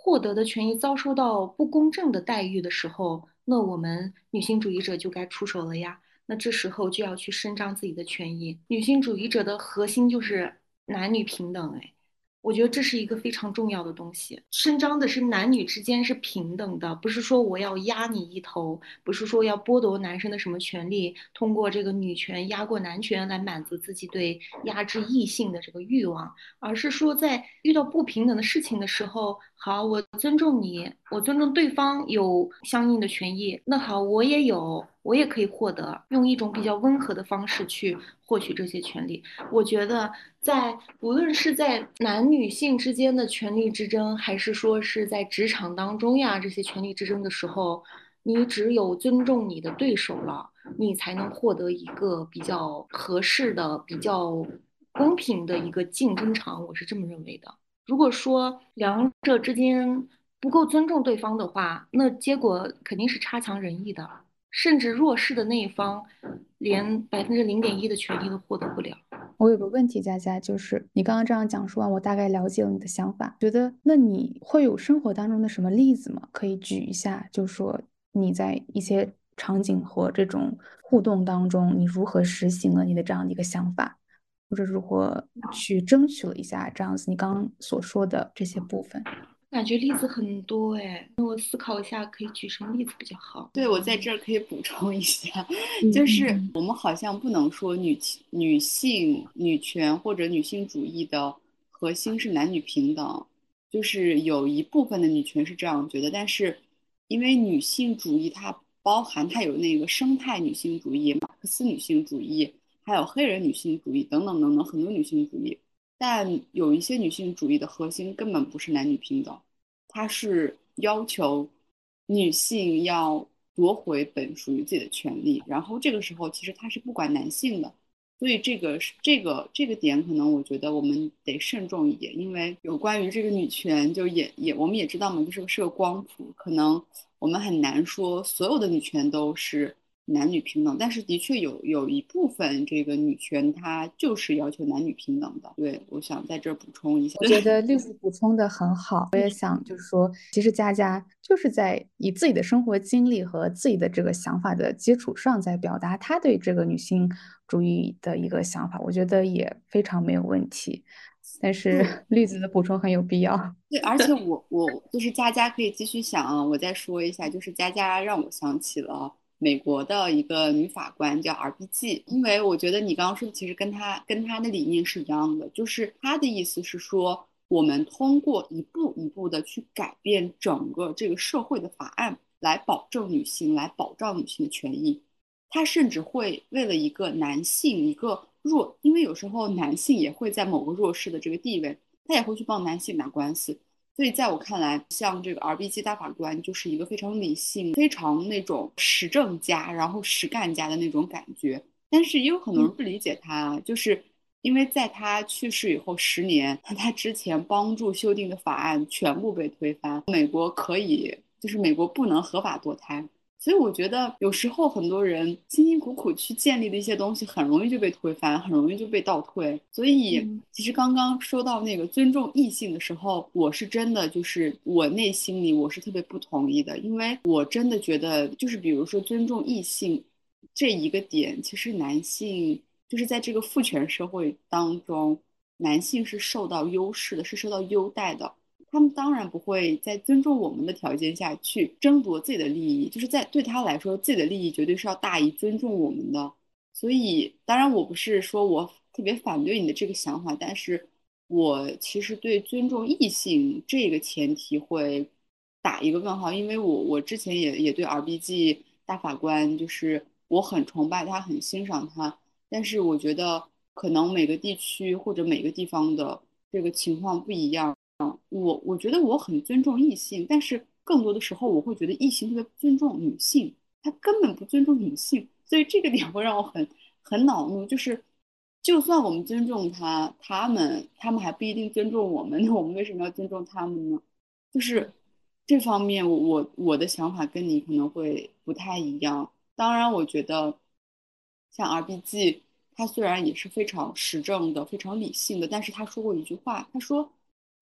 获得的权益遭受到不公正的待遇的时候，那我们女性主义者就该出手了呀。那这时候就要去伸张自己的权益。女性主义者的核心就是男女平等，哎。我觉得这是一个非常重要的东西，伸张的是男女之间是平等的，不是说我要压你一头，不是说要剥夺男生的什么权利，通过这个女权压过男权来满足自己对压制异性的这个欲望，而是说在遇到不平等的事情的时候，好，我尊重你，我尊重对方有相应的权益，那好，我也有。我也可以获得，用一种比较温和的方式去获取这些权利。我觉得，在无论是在男女性之间的权力之争，还是说是在职场当中呀，这些权力之争的时候，你只有尊重你的对手了，你才能获得一个比较合适的、比较公平的一个竞争场。我是这么认为的。如果说两者之间不够尊重对方的话，那结果肯定是差强人意的。甚至弱势的那一方，连百分之零点一的权利都获得不了。我有个问题，佳佳，就是你刚刚这样讲述完，我大概了解了你的想法。觉得那你会有生活当中的什么例子吗？可以举一下，就说你在一些场景和这种互动当中，你如何实行了你的这样的一个想法，或者如何去争取了一下这样子你刚刚所说的这些部分。感觉例子很多哎，那我思考一下，可以举什么例子比较好？对我在这儿可以补充一下，就是我们好像不能说女女性女权或者女性主义的核心是男女平等，就是有一部分的女权是这样觉得，但是因为女性主义它包含它有那个生态女性主义、马克思女性主义，还有黑人女性主义等等等等很多女性主义，但有一些女性主义的核心根本不是男女平等。它是要求女性要夺回本属于自己的权利，然后这个时候其实它是不管男性的，所以这个是这个这个点，可能我觉得我们得慎重一点，因为有关于这个女权，就也也我们也知道嘛，就是是个光谱，可能我们很难说所有的女权都是。男女平等，但是的确有有一部分这个女权，它就是要求男女平等的。对，我想在这儿补充一下。我觉得绿子补充的很好，我也想就是说，其实佳佳就是在以自己的生活经历和自己的这个想法的基础上，在表达她对这个女性主义的一个想法，我觉得也非常没有问题。但是绿子的补充很有必要。对，而且我我就是佳佳可以继续想，我再说一下，就是佳佳让我想起了。美国的一个女法官叫 R.B.G，因为我觉得你刚刚说的其实跟她跟她的理念是一样的，就是她的意思是说，我们通过一步一步的去改变整个这个社会的法案，来保证女性，来保障女性的权益。她甚至会为了一个男性，一个弱，因为有时候男性也会在某个弱势的这个地位，他也会去帮男性打官司。所以，在我看来，像这个 R.B.G 大法官就是一个非常理性、非常那种实政家，然后实干家的那种感觉。但是，也有很多人不理解他，就是因为在他去世以后十年，他之前帮助修订的法案全部被推翻。美国可以，就是美国不能合法堕胎，所以我觉得有时候很多人辛辛苦苦去建立的一些东西，很容易就被推翻，很容易就被倒退。所以其实刚刚说到那个尊重异性的时候，我是真的就是我内心里我是特别不同意的，因为我真的觉得就是比如说尊重异性这一个点，其实男性就是在这个父权社会当中，男性是受到优势的，是受到优待的。他们当然不会在尊重我们的条件下去争夺自己的利益，就是在对他来说，自己的利益绝对是要大于尊重我们的。所以，当然我不是说我特别反对你的这个想法，但是我其实对尊重异性这个前提会打一个问号，因为我我之前也也对 RBG 大法官就是我很崇拜他，很欣赏他，但是我觉得可能每个地区或者每个地方的这个情况不一样。嗯，我我觉得我很尊重异性，但是更多的时候我会觉得异性特别不尊重女性，他根本不尊重女性，所以这个点会让我很很恼怒。就是，就算我们尊重他，他们他们还不一定尊重我们，那我们为什么要尊重他们呢？就是这方面，我我的想法跟你可能会不太一样。当然，我觉得像 RBG，他虽然也是非常实证的、非常理性的，但是他说过一句话，他说。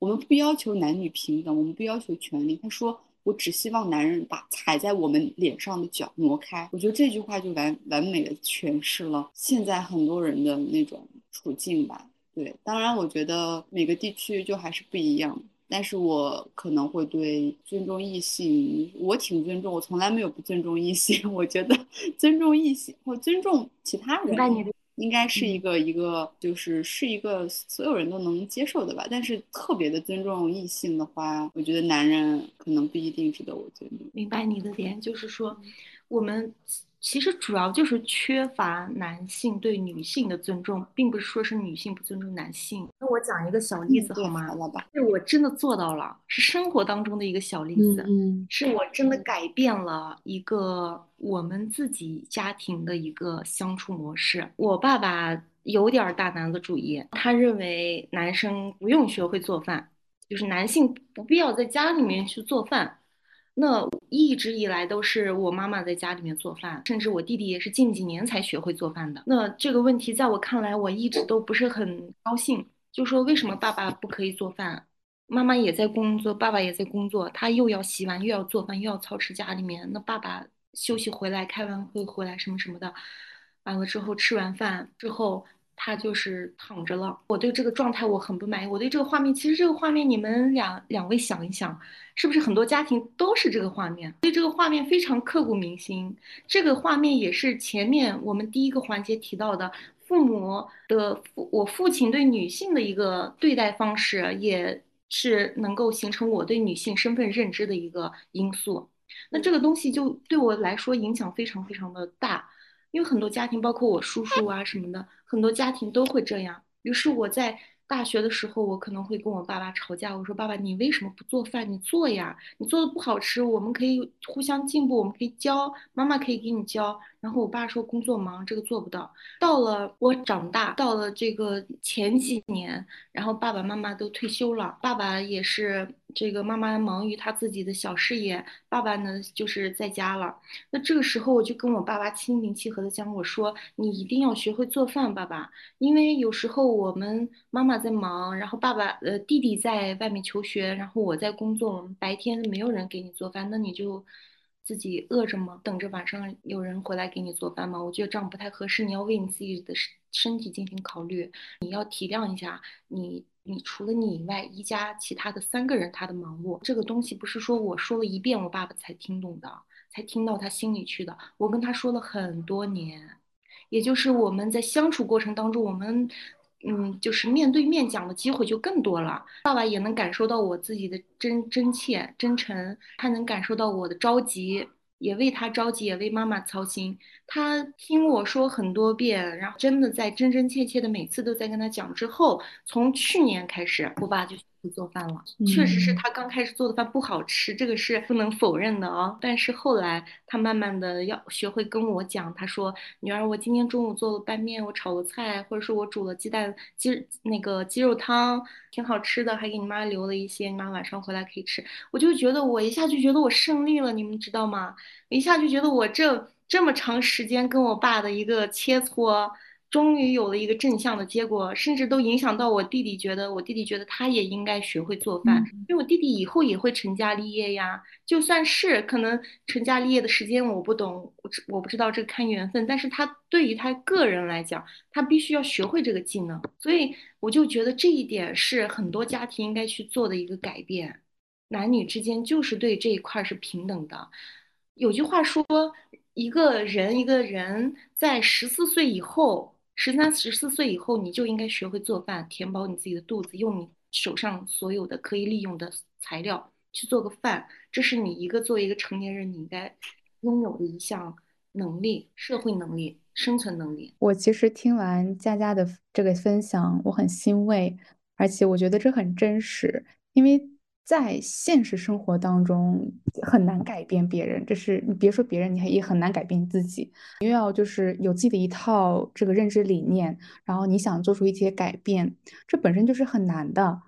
我们不要求男女平等，我们不要求权利。他说：“我只希望男人把踩在我们脸上的脚挪开。”我觉得这句话就完完美的诠释了现在很多人的那种处境吧。对，当然我觉得每个地区就还是不一样。但是我可能会对尊重异性，我挺尊重，我从来没有不尊重异性。我觉得尊重异性或尊重其他人。应该是一个一个，就是是一个所有人都能接受的吧。但是特别的尊重异性的话，我觉得男人可能不一定值得我尊重。明白你的点，就是说，我们其实主要就是缺乏男性对女性的尊重，并不是说是女性不尊重男性。那我讲一个小例子好吗？好了吧，是我真的做到了，是生活当中的一个小例子，嗯，是我真的改变了一个。我们自己家庭的一个相处模式，我爸爸有点大男子主义，他认为男生不用学会做饭，就是男性不必要在家里面去做饭。那一直以来都是我妈妈在家里面做饭，甚至我弟弟也是近几年才学会做饭的。那这个问题在我看来，我一直都不是很高兴，就说为什么爸爸不可以做饭？妈妈也在工作，爸爸也在工作，他又要洗碗，又要做饭，又要操持家里面，那爸爸。休息回来，开完会回来，什么什么的，完了之后吃完饭之后，他就是躺着了。我对这个状态我很不满意。我对这个画面，其实这个画面你们两两位想一想，是不是很多家庭都是这个画面？对这个画面非常刻骨铭心。这个画面也是前面我们第一个环节提到的，父母的父，我父亲对女性的一个对待方式，也是能够形成我对女性身份认知的一个因素。那这个东西就对我来说影响非常非常的大，因为很多家庭，包括我叔叔啊什么的，很多家庭都会这样。于是我在。大学的时候，我可能会跟我爸爸吵架。我说：“爸爸，你为什么不做饭？你做呀！你做的不好吃，我们可以互相进步，我们可以教，妈妈可以给你教。”然后我爸说：“工作忙，这个做不到。”到了我长大，到了这个前几年，然后爸爸妈妈都退休了，爸爸也是这个妈妈忙于她自己的小事业，爸爸呢就是在家了。那这个时候，我就跟我爸爸心平气和的讲：“我说你一定要学会做饭，爸爸，因为有时候我们妈妈。”在忙，然后爸爸呃弟弟在外面求学，然后我在工作，我们白天没有人给你做饭，那你就自己饿着吗？等着晚上有人回来给你做饭吗？我觉得这样不太合适，你要为你自己的身身体进行考虑，你要体谅一下你你除了你以外一家其他的三个人他的忙碌，这个东西不是说我说了一遍我爸爸才听懂的，才听到他心里去的，我跟他说了很多年，也就是我们在相处过程当中我们。嗯，就是面对面讲的机会就更多了。爸爸也能感受到我自己的真真切、真诚，他能感受到我的着急，也为他着急，也为妈妈操心。他听我说很多遍，然后真的在真真切切的每次都在跟他讲之后，从去年开始，我爸就会做饭了。确实嗯是他刚开始做的饭不好吃，这个是不能否认的啊。但是后来他慢慢的要学会跟我讲，他说：“女儿，我今天中午做了拌面，我炒了菜，或者说我煮了鸡蛋鸡那个鸡肉汤，挺好吃的，还给你妈留了一些，你妈晚上回来可以吃。”我就觉得我一下就觉得我胜利了，你们知道吗？一下就觉得我这这么长时间跟我爸的一个切磋。终于有了一个正向的结果，甚至都影响到我弟弟，觉得我弟弟觉得他也应该学会做饭，嗯因为我弟弟以后也会成家立业呀。就算是可能成家立业的时间我不懂，我知我不知道这个看缘分，但是他对于他个人来讲，他必须要学会这个技能，所以我就觉得这一点是很多家庭应该去做的一个改变，男女之间就是对这一块儿是平等的。有句话说，一个人一个人在十四岁以后，十三、十四岁以后，你就应该学会做饭，填饱你自己的肚子，用你手上所有的可以利用的材料去做个饭，这是你一个作为一个成年人你应该拥有的一项能力，社会能力、生存能力。我其实听完佳佳的这个分享，我很欣慰，而且我觉得这很真实，因为在现实生活当中很难改变别人，这是你别说别人，你还也很难改变自己。你又要就是有自己的一套这个认知理念，然后你想做出一些改变，这本身就是很难的。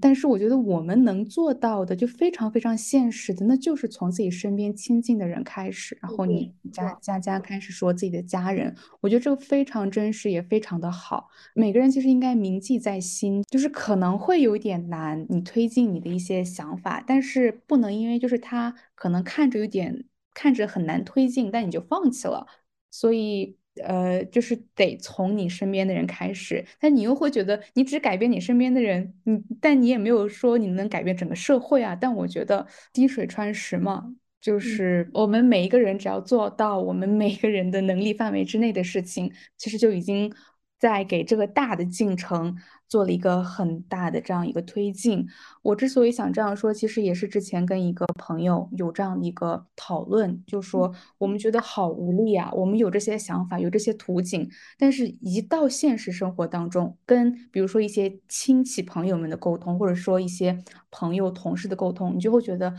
但是我觉得我们能做到的，就非常非常现实的，那就是从自己身边亲近的人开始。然后你家家家开始说自己的家人，我觉得这个非常真实，也非常的好。每个人其实应该铭记在心，就是可能会有一点难，你推进你的一些想法，但是不能因为就是他可能看着有点看着很难推进，但你就放弃了。所以，呃，就是得从你身边的人开始，但你又会觉得你只改变你身边的人，你但你也没有说你能改变整个社会啊。但我觉得滴水穿石嘛，就是我们每一个人只要做到我们每个人的能力范围之内的事情，其实就已经在给这个大的进程做了一个很大的这样一个推进。我之所以想这样说，其实也是之前跟一个朋友有这样的一个讨论，就说我们觉得好无力啊，我们有这些想法，有这些图景，但是一到现实生活当中，跟比如说一些亲戚朋友们的沟通，或者说一些朋友同事的沟通，你就会觉得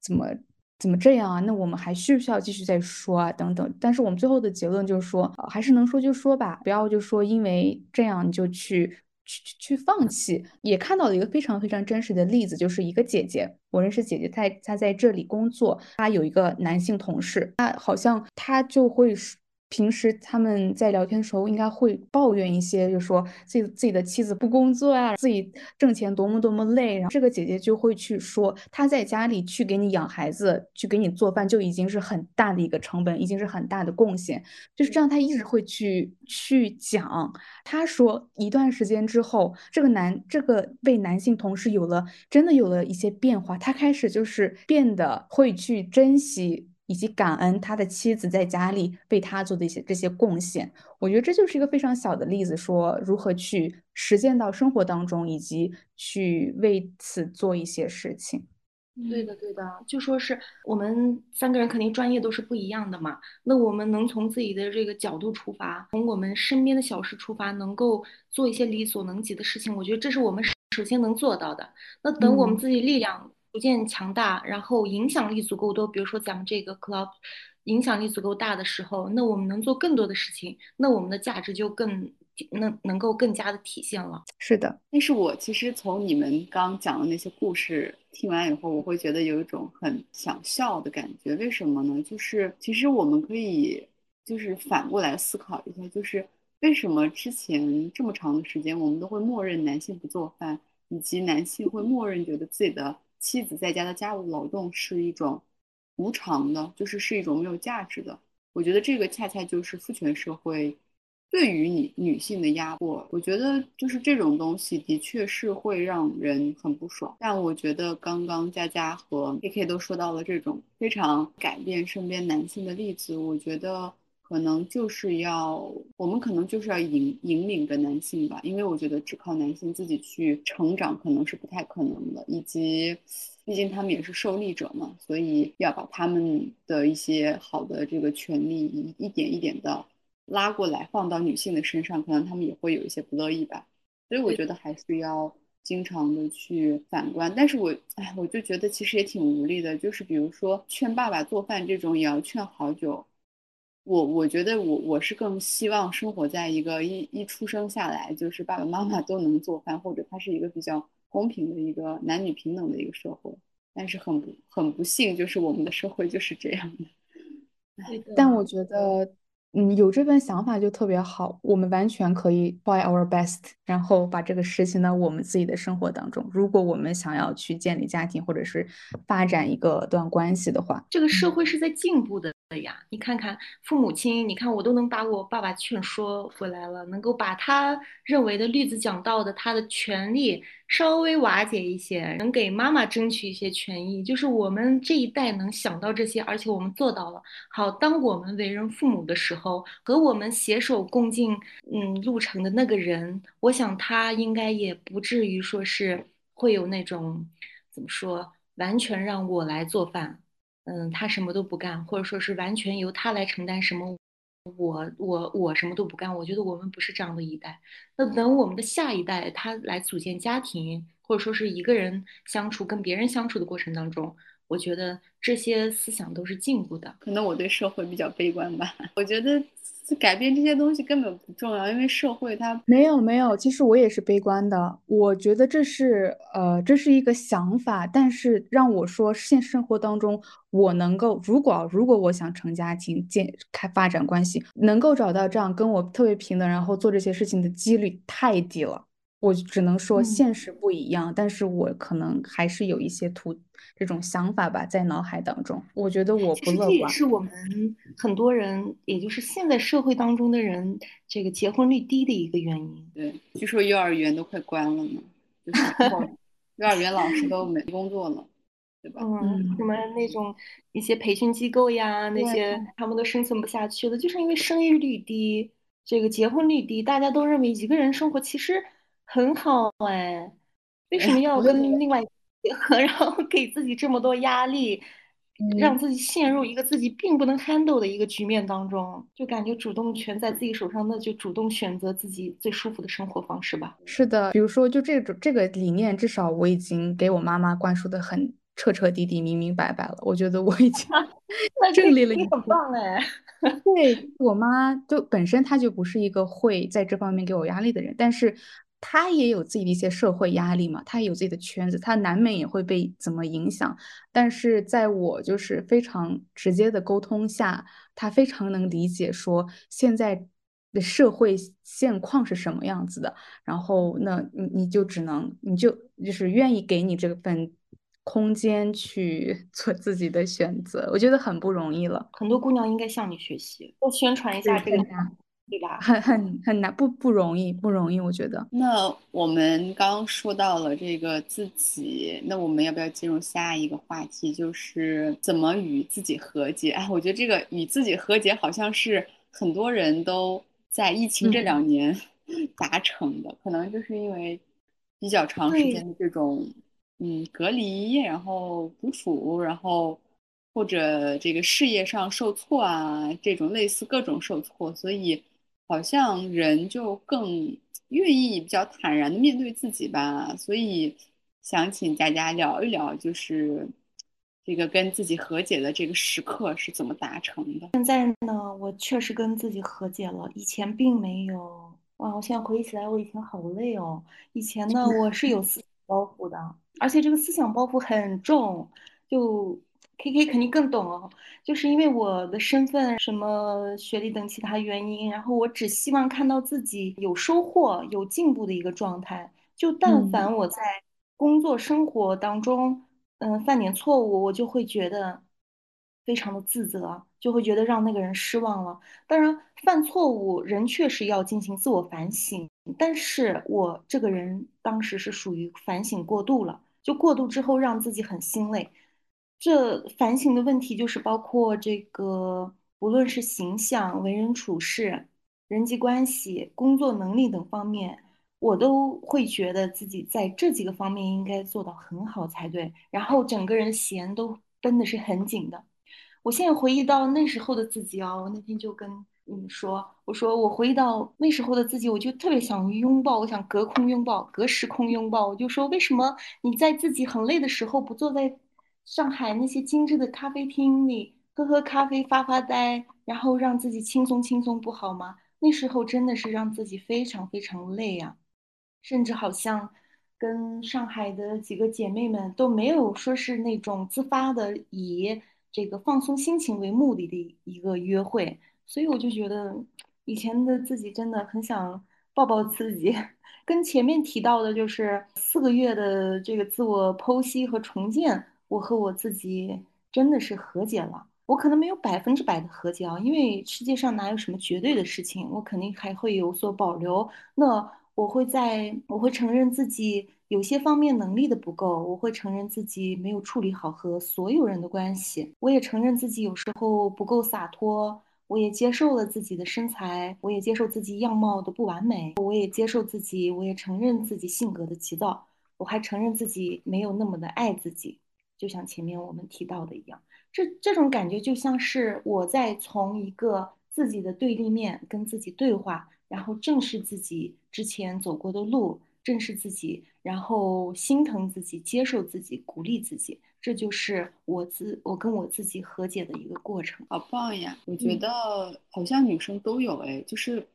怎么？怎么这样啊？那我们还需不需要继续再说啊？等等。但是我们最后的结论就是说，呃还是能说就说吧，不要就说因为这样你就去去去去放弃。也看到了一个非常非常真实的例子，就是一个姐姐，我认识姐姐，她她在这里工作，她有一个男性同事，那好像她就会。平时他们在聊天的时候，应该会抱怨一些，就说自己自己的妻子不工作啊，自己挣钱多么多么累。然后这个姐姐就会去说，她在家里去给你养孩子，去给你做饭，就已经是很大的一个成本，已经是很大的贡献。就是这样，她一直会去去讲。她说，一段时间之后，这个男这个被男性同事有了真的有了一些变化，他开始就是变得会去珍惜。以及感恩他的妻子在家里为他做的一些这些贡献，我觉得这就是一个非常小的例子，说如何去实践到生活当中，以及去为此做一些事情。对的，对的，就说是我们三个人肯定专业都是不一样的嘛。那我们能从自己的这个角度出发，从我们身边的小事出发，能够做一些力所能及的事情，我觉得这是我们首先能做到的。那等我们嗯自己力量逐渐强大，然后影响力足够多，比如说咱们这个 club 影响力足够大的时候，那我们能做更多的事情，那我们的价值就更能能够更加的体现了。是的，但是我其实从你们刚讲的那些故事听完以后，我会觉得有一种很想笑的感觉。为什么呢？就是其实我们可以就是反过来思考一下，就是为什么之前这么长的时间，我们都会默认男性不做饭，以及男性会默认觉得自己的妻子在家的家务劳动是一种无偿的，就是是一种没有价值的。我觉得这个恰恰就是父权社会对于你女性的压迫。我觉得就是这种东西的确是会让人很不爽。但我觉得刚刚佳佳和 A K 都说到了这种非常改变身边男性的例子，我觉得。可能就是要，我们可能就是要引引领着男性吧，因为我觉得只靠男性自己去成长可能是不太可能的，以及毕竟他们也是受力者嘛，所以要把他们的一些好的这个权利一一点一点的拉过来放到女性的身上，可能他们也会有一些不乐意吧。所以我觉得还是要经常的去反观。但是我哎，我就觉得其实也挺无力的，就是比如说劝爸爸做饭这种，也要劝好久。我我觉得我我是更希望生活在一个一一出生下来就是爸爸妈妈都能做饭，或者它是一个比较公平的一个男女平等的一个社会。但是很不很不幸，就是我们的社会就是这样的。但我觉得。嗯，有这份想法就特别好，我们完全可以 try our best，然后把这个实行到我们自己的生活当中。如果我们想要去建立家庭，或者是发展一个段关系的话，这个社会是在进步的呀。你看看父母亲，你看我都能把我爸爸劝说回来了，能够把他认为的例子讲到的他的权利。稍微瓦解一些，能给妈妈争取一些权益，就是我们这一代能想到这些，而且我们做到了。好，当我们为人父母的时候，和我们携手共进嗯路程的那个人，我想他应该也不至于说是会有那种怎么说，完全让我来做饭，嗯，他什么都不干，或者说是完全由他来承担什么。我我我什么都不干，我觉得我们不是这样的一代。那等我们的下一代，他来组建家庭，或者说是一个人相处、跟别人相处的过程当中，我觉得这些思想都是进步的。可能我对社会比较悲观吧，我觉得。改变这些东西根本不重要，因为社会它没有没有。其实我也是悲观的，我觉得这是呃这是一个想法，但是让我说现实生活当中我能够如果如果我想成家庭建开发展关系，能够找到这样跟我特别平等，然后做这些事情的几率太低了。我只能说现实不一样，但是我可能还是有一些图这种想法吧，在脑海当中。我觉得我不乐观。这也是我们很多人，也就是现在社会当中的人，这个结婚率低的一个原因。对，据说幼儿园都快关了呢，就是幼儿园老师都没 工作了，对吧？嗯，什么那种一些培训机构呀，那些他们都生存不下去了，就是因为生育率低，这个结婚率低，大家都认为一个人生活其实。很好哎，为什么要跟另外结合，然后给自己这么多压力，让自己陷入一个自己并不能 handle 的一个局面当中，就感觉主动权在自己手上，那就主动选择自己最舒服的生活方式吧。是的，比如说就这种这个理念，至少我已经给我妈妈灌输的很彻彻底底、明明白白了。我觉得我已经 正 立了，你很棒哎。对我妈就本身她就不是一个会在这方面给我压力的人，但是。他也有自己的一些社会压力嘛，他也有自己的圈子，他难免也会被怎么影响。但是在我就是非常直接的沟通下，他非常能理解说现在的社会现况是什么样子的。然后那你你就只能你就就是愿意给你这份空间去 做自己的选择，我觉得很不容易了。很多姑娘应该向你学习，多宣传一下这个。对吧？很很很难，不不容易，不容易，我觉得。那我们刚说到了这个自己，那我们要不要进入下一个话题，就是怎么与自己和解？哎，我觉得这个与自己和解，好像是很多人都在疫情这两年 达成的，可能就是因为比较长时间的这种嗯隔离，然后独处，然后。或者这个事业上受挫啊，这种类似各种受挫，所以好像人就更愿意比较坦然的面对自己吧。所以想请佳佳聊一聊，就是这个跟自己和解的这个时刻是怎么达成的。现在呢，我确实跟自己和解了，以前并没有。哇，我现在回忆起来，我以前好累哦。以前呢，我是有思想包袱的，而且这个思想包袱很重，就。K K 肯定更懂哦，就是因为我的身份、什么学历等其他原因，然后我只希望看到自己有收获、有进步的一个状态。就但凡我在工作生活当中，嗯，犯点错误，我就会觉得非常的自责，就会觉得让那个人失望了。当然，犯错误人确实要进行自我反省，但是我这个人当时是属于反省过度了，就过度之后让自己很心累。这反省的问题就是包括这个，不论是形象、为人处事、人际关系、工作能力等方面，我都会觉得自己在这几个方面应该做到很好才对。然后整个人弦都绷的是很紧的。我现在回忆到那时候的自己啊，我那天就跟你说，我说我回忆到那时候的自己，我就特别想拥抱，我想隔空拥抱，隔时空拥抱。我就说，为什么你在自己很累的时候，不坐在上海那些精致的咖啡厅里喝喝咖啡、发发呆，然后让自己轻松轻松，不好吗？那时候真的是让自己非常非常累啊。甚至好像跟上海的几个姐妹们都没有说是那种自发的以这个放松心情为目的的一个约会，所以我就觉得以前的自己真的很想抱抱自己。跟前面提到的就是四个月的这个自我剖析和重建，我和我自己真的是和解了。我可能没有百分之百的和解啊，因为世界上哪有什么绝对的事情，我肯定还会有所保留。那我会在，我会承认自己有些方面能力的不够，我会承认自己没有处理好和所有人的关系，我也承认自己有时候不够洒脱，我也接受了自己的身材，我也接受自己样貌的不完美，我也接受自己，我也承认自己性格的急躁，我还承认自己没有那么的爱自己，就像前面我们提到的一样，这这种感觉就像是我在从一个自己的对立面跟自己对话。然后正视自己之前走过的路，正视自己，然后心疼自己，接受自己，鼓励自己，这就是我自我跟我自己和解的一个过程。好棒呀！我觉得好像女生都有哎，就是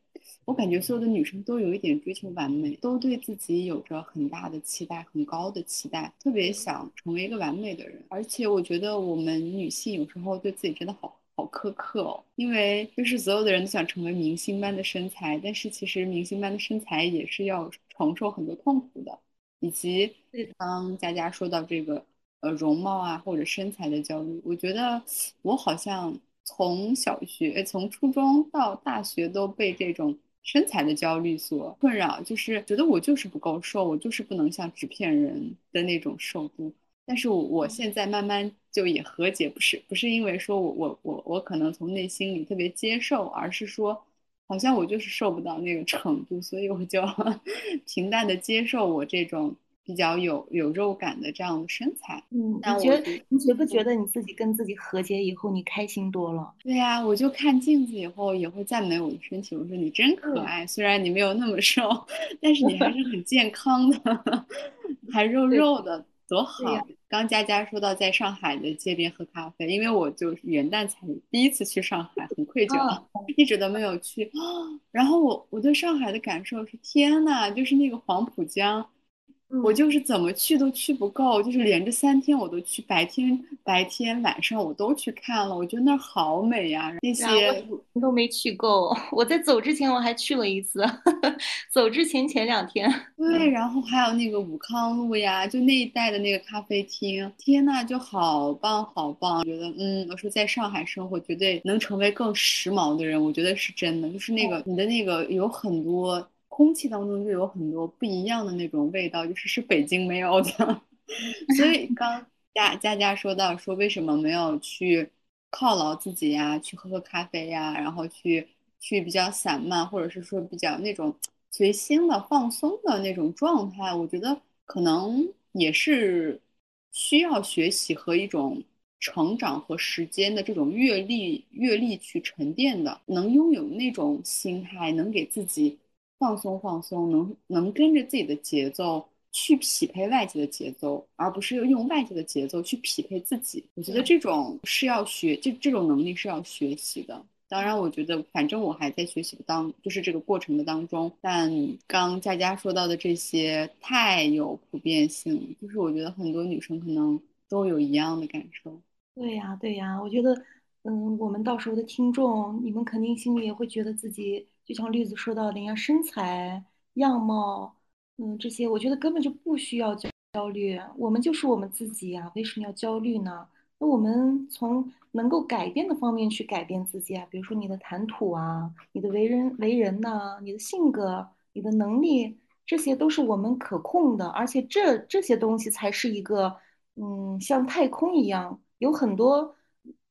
我感觉所有的女生都有一点追求完美，都对自己有着很大的期待，很高的期待，特别想成为一个完美的人。而且我觉得我们女性有时候对自己真的好。好苛刻哦，因为就是所有的人都想成为明星般的身材，但是其实明星般的身材也是要承受很多痛苦的，以及当佳佳说到这个呃容貌啊或者身材的焦虑，我觉得我好像从小学从初中到大学都被这种身材的焦虑所困扰，就是觉得我就是不够瘦，我就是不能像纸片人的那种瘦度。但是我我现在慢慢就也和解，不是不是因为说我我我我可能从内心里特别接受，而是说好像我就是瘦不到那个程度，所以我就 平淡的接受我这种比较有有肉感的这样的身材。嗯，那我觉得你觉不觉得你自己跟自己和解以后，你开心多了？对呀，我就看镜子以后也会赞美我的身体，我说你真可爱，虽然你没有那么瘦，但是你还是很健康的，还肉肉的。多好！刚佳佳说到在上海的街边喝咖啡，因为我就是元旦才第一次去上海，很愧疚，一直都没有去。然后我我对上海的感受是，天呐，就是那个黄浦江。我就是怎么去都去不够，就是连着三天我都去，白天、白天、晚上我都去看了，我觉得那儿好美呀。那些都没去够，我在走之前我还去了一次，走之前前两天。对，然后还有那个武康路呀，就那一带的那个咖啡厅，天呐，就好棒好棒。觉得嗯，我说在上海生活绝对能成为更时髦的人，我觉得是真的，就是那个你的那个有很多。空气当中就有很多不一样的那种味道，就是是北京没有的。所以 刚佳佳佳说到说为什么没有去犒劳自己呀，去喝喝咖啡呀，然后去去比较散漫，或者是说比较那种随心的放松的那种状态，我觉得可能也是需要学习和一种成长和时间的这种阅历阅历去沉淀的，能拥有那种心态，能给自己。放松放松，能能跟着自己的节奏去匹配外界的节奏，而不是用外界的节奏去匹配自己。我觉得这种是要学，这这种能力是要学习的。当然，我觉得反正我还在学习的当，就是这个过程的当中。但刚佳佳说到的这些太有普遍性，就是我觉得很多女生可能都有一样的感受。对呀，对呀，我觉得，嗯，我们到时候的听众，你们肯定心里也会觉得自己。就像绿子说到的一样，身材、样貌，嗯，这些我觉得根本就不需要焦焦虑。我们就是我们自己呀，为什么要焦虑呢？那我们从能够改变的方面去改变自己啊，比如说你的谈吐啊，你的为人为人呐，你的性格、你的能力，这些都是我们可控的，而且这这些东西才是一个，嗯，像太空一样，有很多。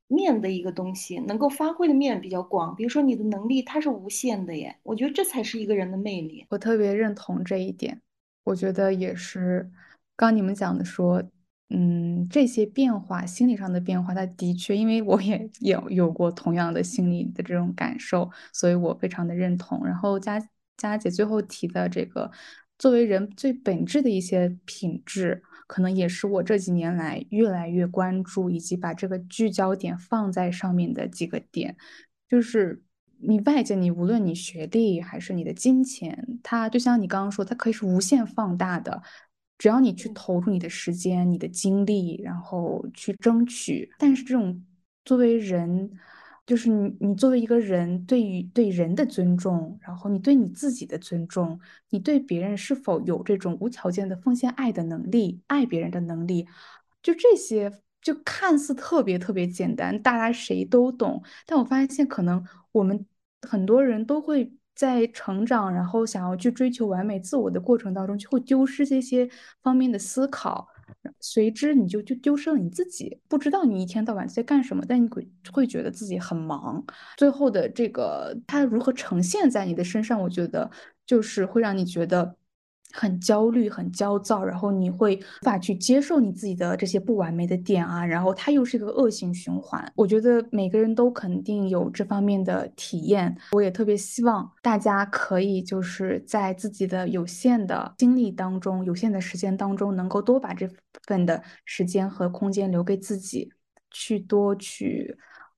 面的一个东西，能够发挥的面比较广。比如说，你的能力它是无限的耶，我觉得这才是一个人的魅力。我特别认同这一点，我觉得也是，刚你们讲的说，嗯，这些变化，心理上的变化，它的确，因为我也有有过同样的心理的这种感受，所以我非常的认同。然后佳佳姐最后提的这个，作为人最本质的一些品质，可能也是我这几年来越来越关注，以及把这个聚焦点放在上面的几个点，就是你外界，你无论你学历还是你的金钱，它就像你刚刚说，它可以是无限放大的。只要你去投入你的时间、你的精力，然后去争取，但是这种作为人，就是你，你作为一个人，对于对人的尊重，然后你对你自己的尊重，你对别人是否有这种无条件的奉献爱的能力、爱别人的能力，就这些，就看似特别特别简单，大家谁都懂，但我发现可能我们很多人都会。在成长，然后想要去追求完美自我的过程当中，就会丢失这些方面的思考，随之你就就丢失了你自己，不知道你一天到晚在干什么，但你会会觉得自己很忙。最后的这个它如何呈现在你的身上，我觉得就是会让你觉得。很焦虑，很焦躁，然后你会无法去接受你自己的这些不完美的点啊，然后它又是一个恶性循环。我觉得每个人都肯定有这方面的体验，我也特别希望大家可以就是在自己的有限的精力当中、有限的时间当中，能够多把这份的时间和空间留给自己，去多去。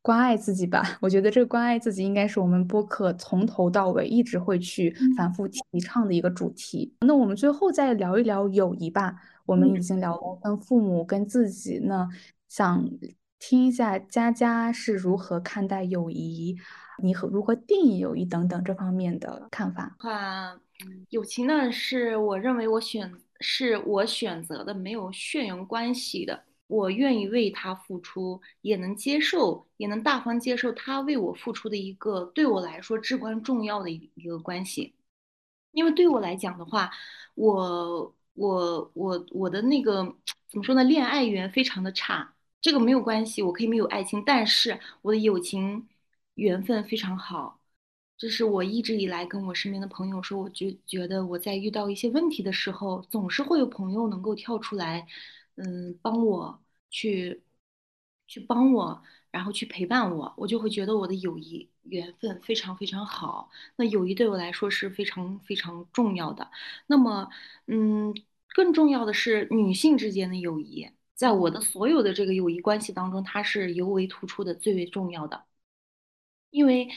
关爱自己吧，我觉得这个关爱自己应该是我们播客从头到尾一直会去反复提倡的一个主题。那我们最后再聊一聊友谊吧。我们已经聊了跟父母、跟自己，那想听一下佳佳是如何看待友谊，你和如何定义友谊等等这方面的看法。话，友情呢，是我认为我选是我选择的，没有血缘关系的。我愿意为他付出，也能接受，也能大方接受他为我付出的一个对我来说至关重要的一个关系。因为对我来讲的话，我我我我的那个怎么说呢？恋爱缘非常的差，这个没有关系，我可以没有爱情，但是我的友情缘分非常好。这是我一直以来跟我身边的朋友说，我就觉得我在遇到一些问题的时候，总是会有朋友能够跳出来。嗯，帮我去去帮我，然后去陪伴我，我就会觉得我的友谊缘分非常非常好。那友谊对我来说是非常非常重要的。那么，嗯，更重要的是女性之间的友谊，在我的所有的这个友谊关系当中，它是尤为突出的，最为重要的。因为，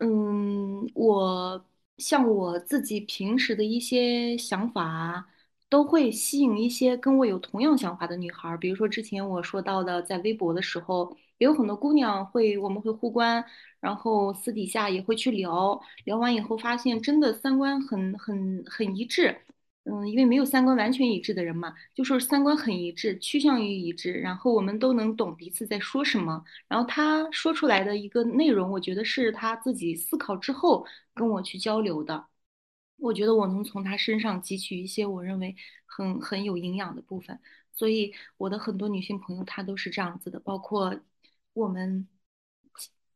嗯，我像我自己平时的一些想法。都会吸引一些跟我有同样想法的女孩，比如说之前我说到的，在微博的时候，也有很多姑娘会，我们会互关，然后私底下也会去聊，聊完以后发现真的三观很很很一致，嗯，因为没有三观完全一致的人嘛，就说三观很一致，趋向于一致，然后我们都能懂彼此在说什么，然后他说出来的一个内容，我觉得是他自己思考之后跟我去交流的。我觉得我能从他身上汲取一些我认为很很有营养的部分，所以我的很多女性朋友她都是这样子的，包括我们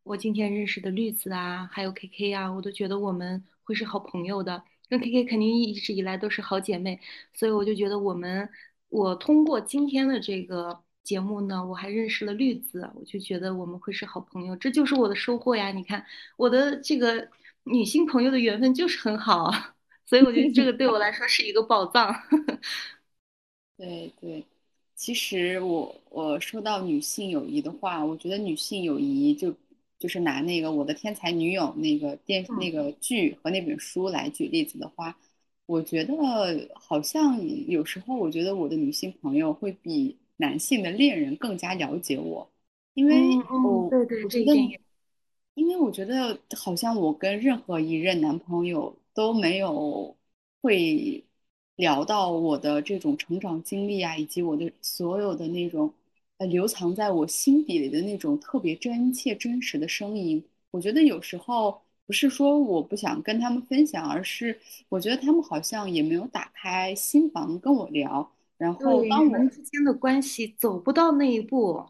我今天认识的绿子啊，还有 K K 啊，我都觉得我们会是好朋友的，跟 K K 肯定一直以来都是好姐妹，所以我就觉得我们我通过今天的这个节目呢，我还认识了绿子，我就觉得我们会是好朋友，这就是我的收获呀！你看我的这个。女性朋友的缘分就是很好，所以我觉得这个对我来说是一个宝藏。对对，其实我我说到女性友谊的话，我觉得女性友谊就就是拿那个《我的天才女友》那个电那个剧和那本书来举例子的话，我觉得好像有时候我觉得我的女性朋友会比男性的恋人更加了解我，因为我对对这点。因为我觉得好像我跟任何一任男朋友都没有会聊到我的这种成长经历啊，以及我的所有的那种呃留藏在我心底里的那种特别真切真实的声音。我觉得有时候不是说我不想跟他们分享，而是我觉得他们好像也没有打开心房跟我聊。然后当我们之间的关系走不到那一步。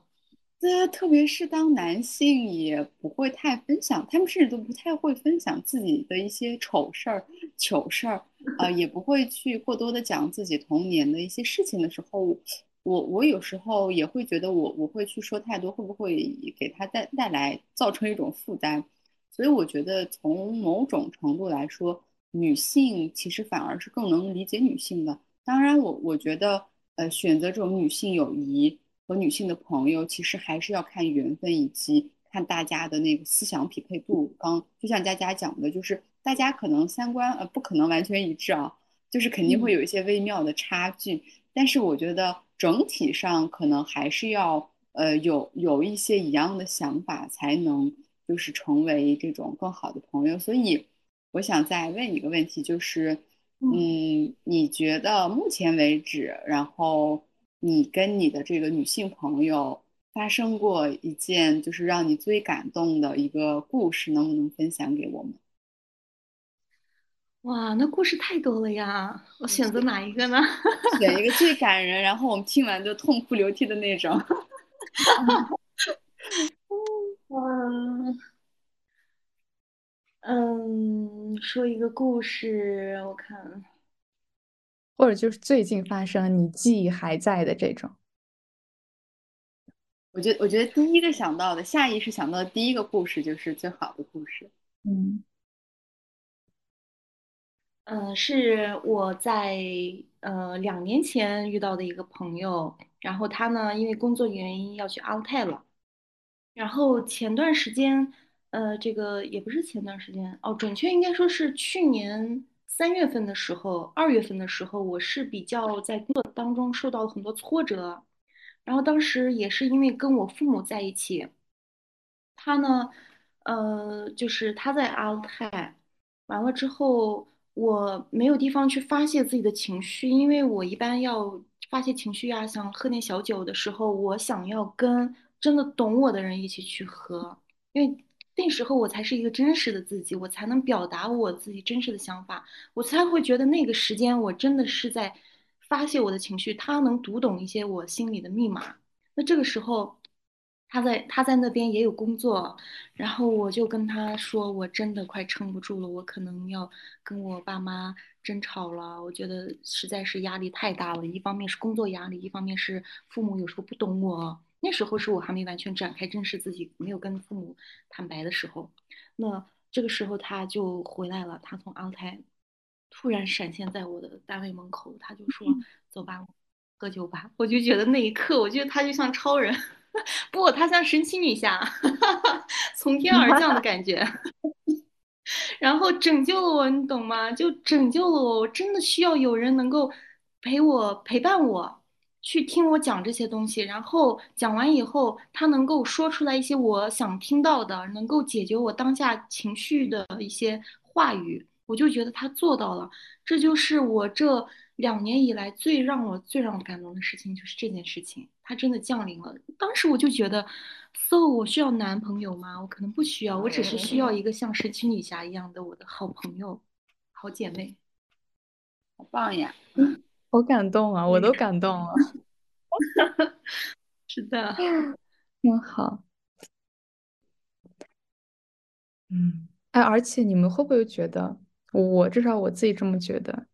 对，特别是当男性也不会太分享，他们甚至都不太会分享自己的一些丑事儿、糗事儿，啊，也不会去过多的讲自己童年的一些事情的时候，我我有时候也会觉得我我会去说太多，会不会给他带带来造成一种负担？所以我觉得从某种程度来说，女性其实反而是更能理解女性的。当然我我觉得呃选择这种女性友谊和女性的朋友，其实还是要看缘分以及看大家的那个思想匹配度。刚就像佳佳讲的，就是大家可能三观呃不可能完全一致啊，就是肯定会有一些微妙的差距。但是我觉得整体上可能还是要呃有有一些一样的想法，才能就是成为这种更好的朋友。所以我想再问一个问题，就是嗯，你觉得目前为止，然后你跟你的这个女性朋友发生过一件就是让你最感动的一个故事，能不能分享给我们？哇，那故事太多了呀，我选择哪一个呢？选一个最感人，然后我们听完就痛哭流涕的那种。嗯，嗯，说一个故事，我看，或者就是最近发生你记忆还在的这种。我觉得，我觉得第一个想到的，下意识想到的第一个故事就是最好的故事。嗯。嗯，是我在呃两年前遇到的一个朋友，然后他呢因为工作原因要去阿勒泰了，然后前段时间，呃，这个也不是前段时间哦，准确应该说是去年三月份的时候，二月份的时候，我是比较在工作当中受到了很多挫折，然后当时也是因为跟我父母在一起，他呢，呃，就是他在阿勒泰，完了之后。我没有地方去发泄自己的情绪，因为我一般要发泄情绪啊，想喝点小酒的时候，我想要跟真的懂我的人一起去喝，因为那时候我才是一个真实的自己，我才能表达我自己真实的想法，我才会觉得那个时间我真的是在发泄我的情绪，他能读懂一些我心里的密码，那这个时候。他在他在那边也有工作，然后我就跟他说，我真的快撑不住了，我可能要跟我爸妈争吵了。我觉得实在是压力太大了，一方面是工作压力，一方面是父母有时候不懂我。那时候是我还没完全展开正视自己，没有跟父母坦白的时候。那这个时候他就回来了，他从阿泰突然闪现在我的单位门口，他就说：“走吧，喝酒吧。”我就觉得那一刻，我觉得他就像超人。不，他像神奇女侠，从天而降的感觉，然后拯救了我，你懂吗？就拯救了我，我真的需要有人能够陪我陪伴我，去听我讲这些东西，然后讲完以后，他能够说出来一些我想听到的，能够解决我当下情绪的一些话语，我就觉得他做到了，这就是我这。两年以来最让我最让我感动的事情就是这件事情，他真的降临了。当时我就觉得，so 我需要男朋友吗？我可能不需要，我只是需要一个像神奇女侠一样的我的好朋友、好姐妹。好棒呀！好感动啊，我都感动了。是的，真 好。嗯，哎，而且你们会不会觉得，我至少我自己这么觉得。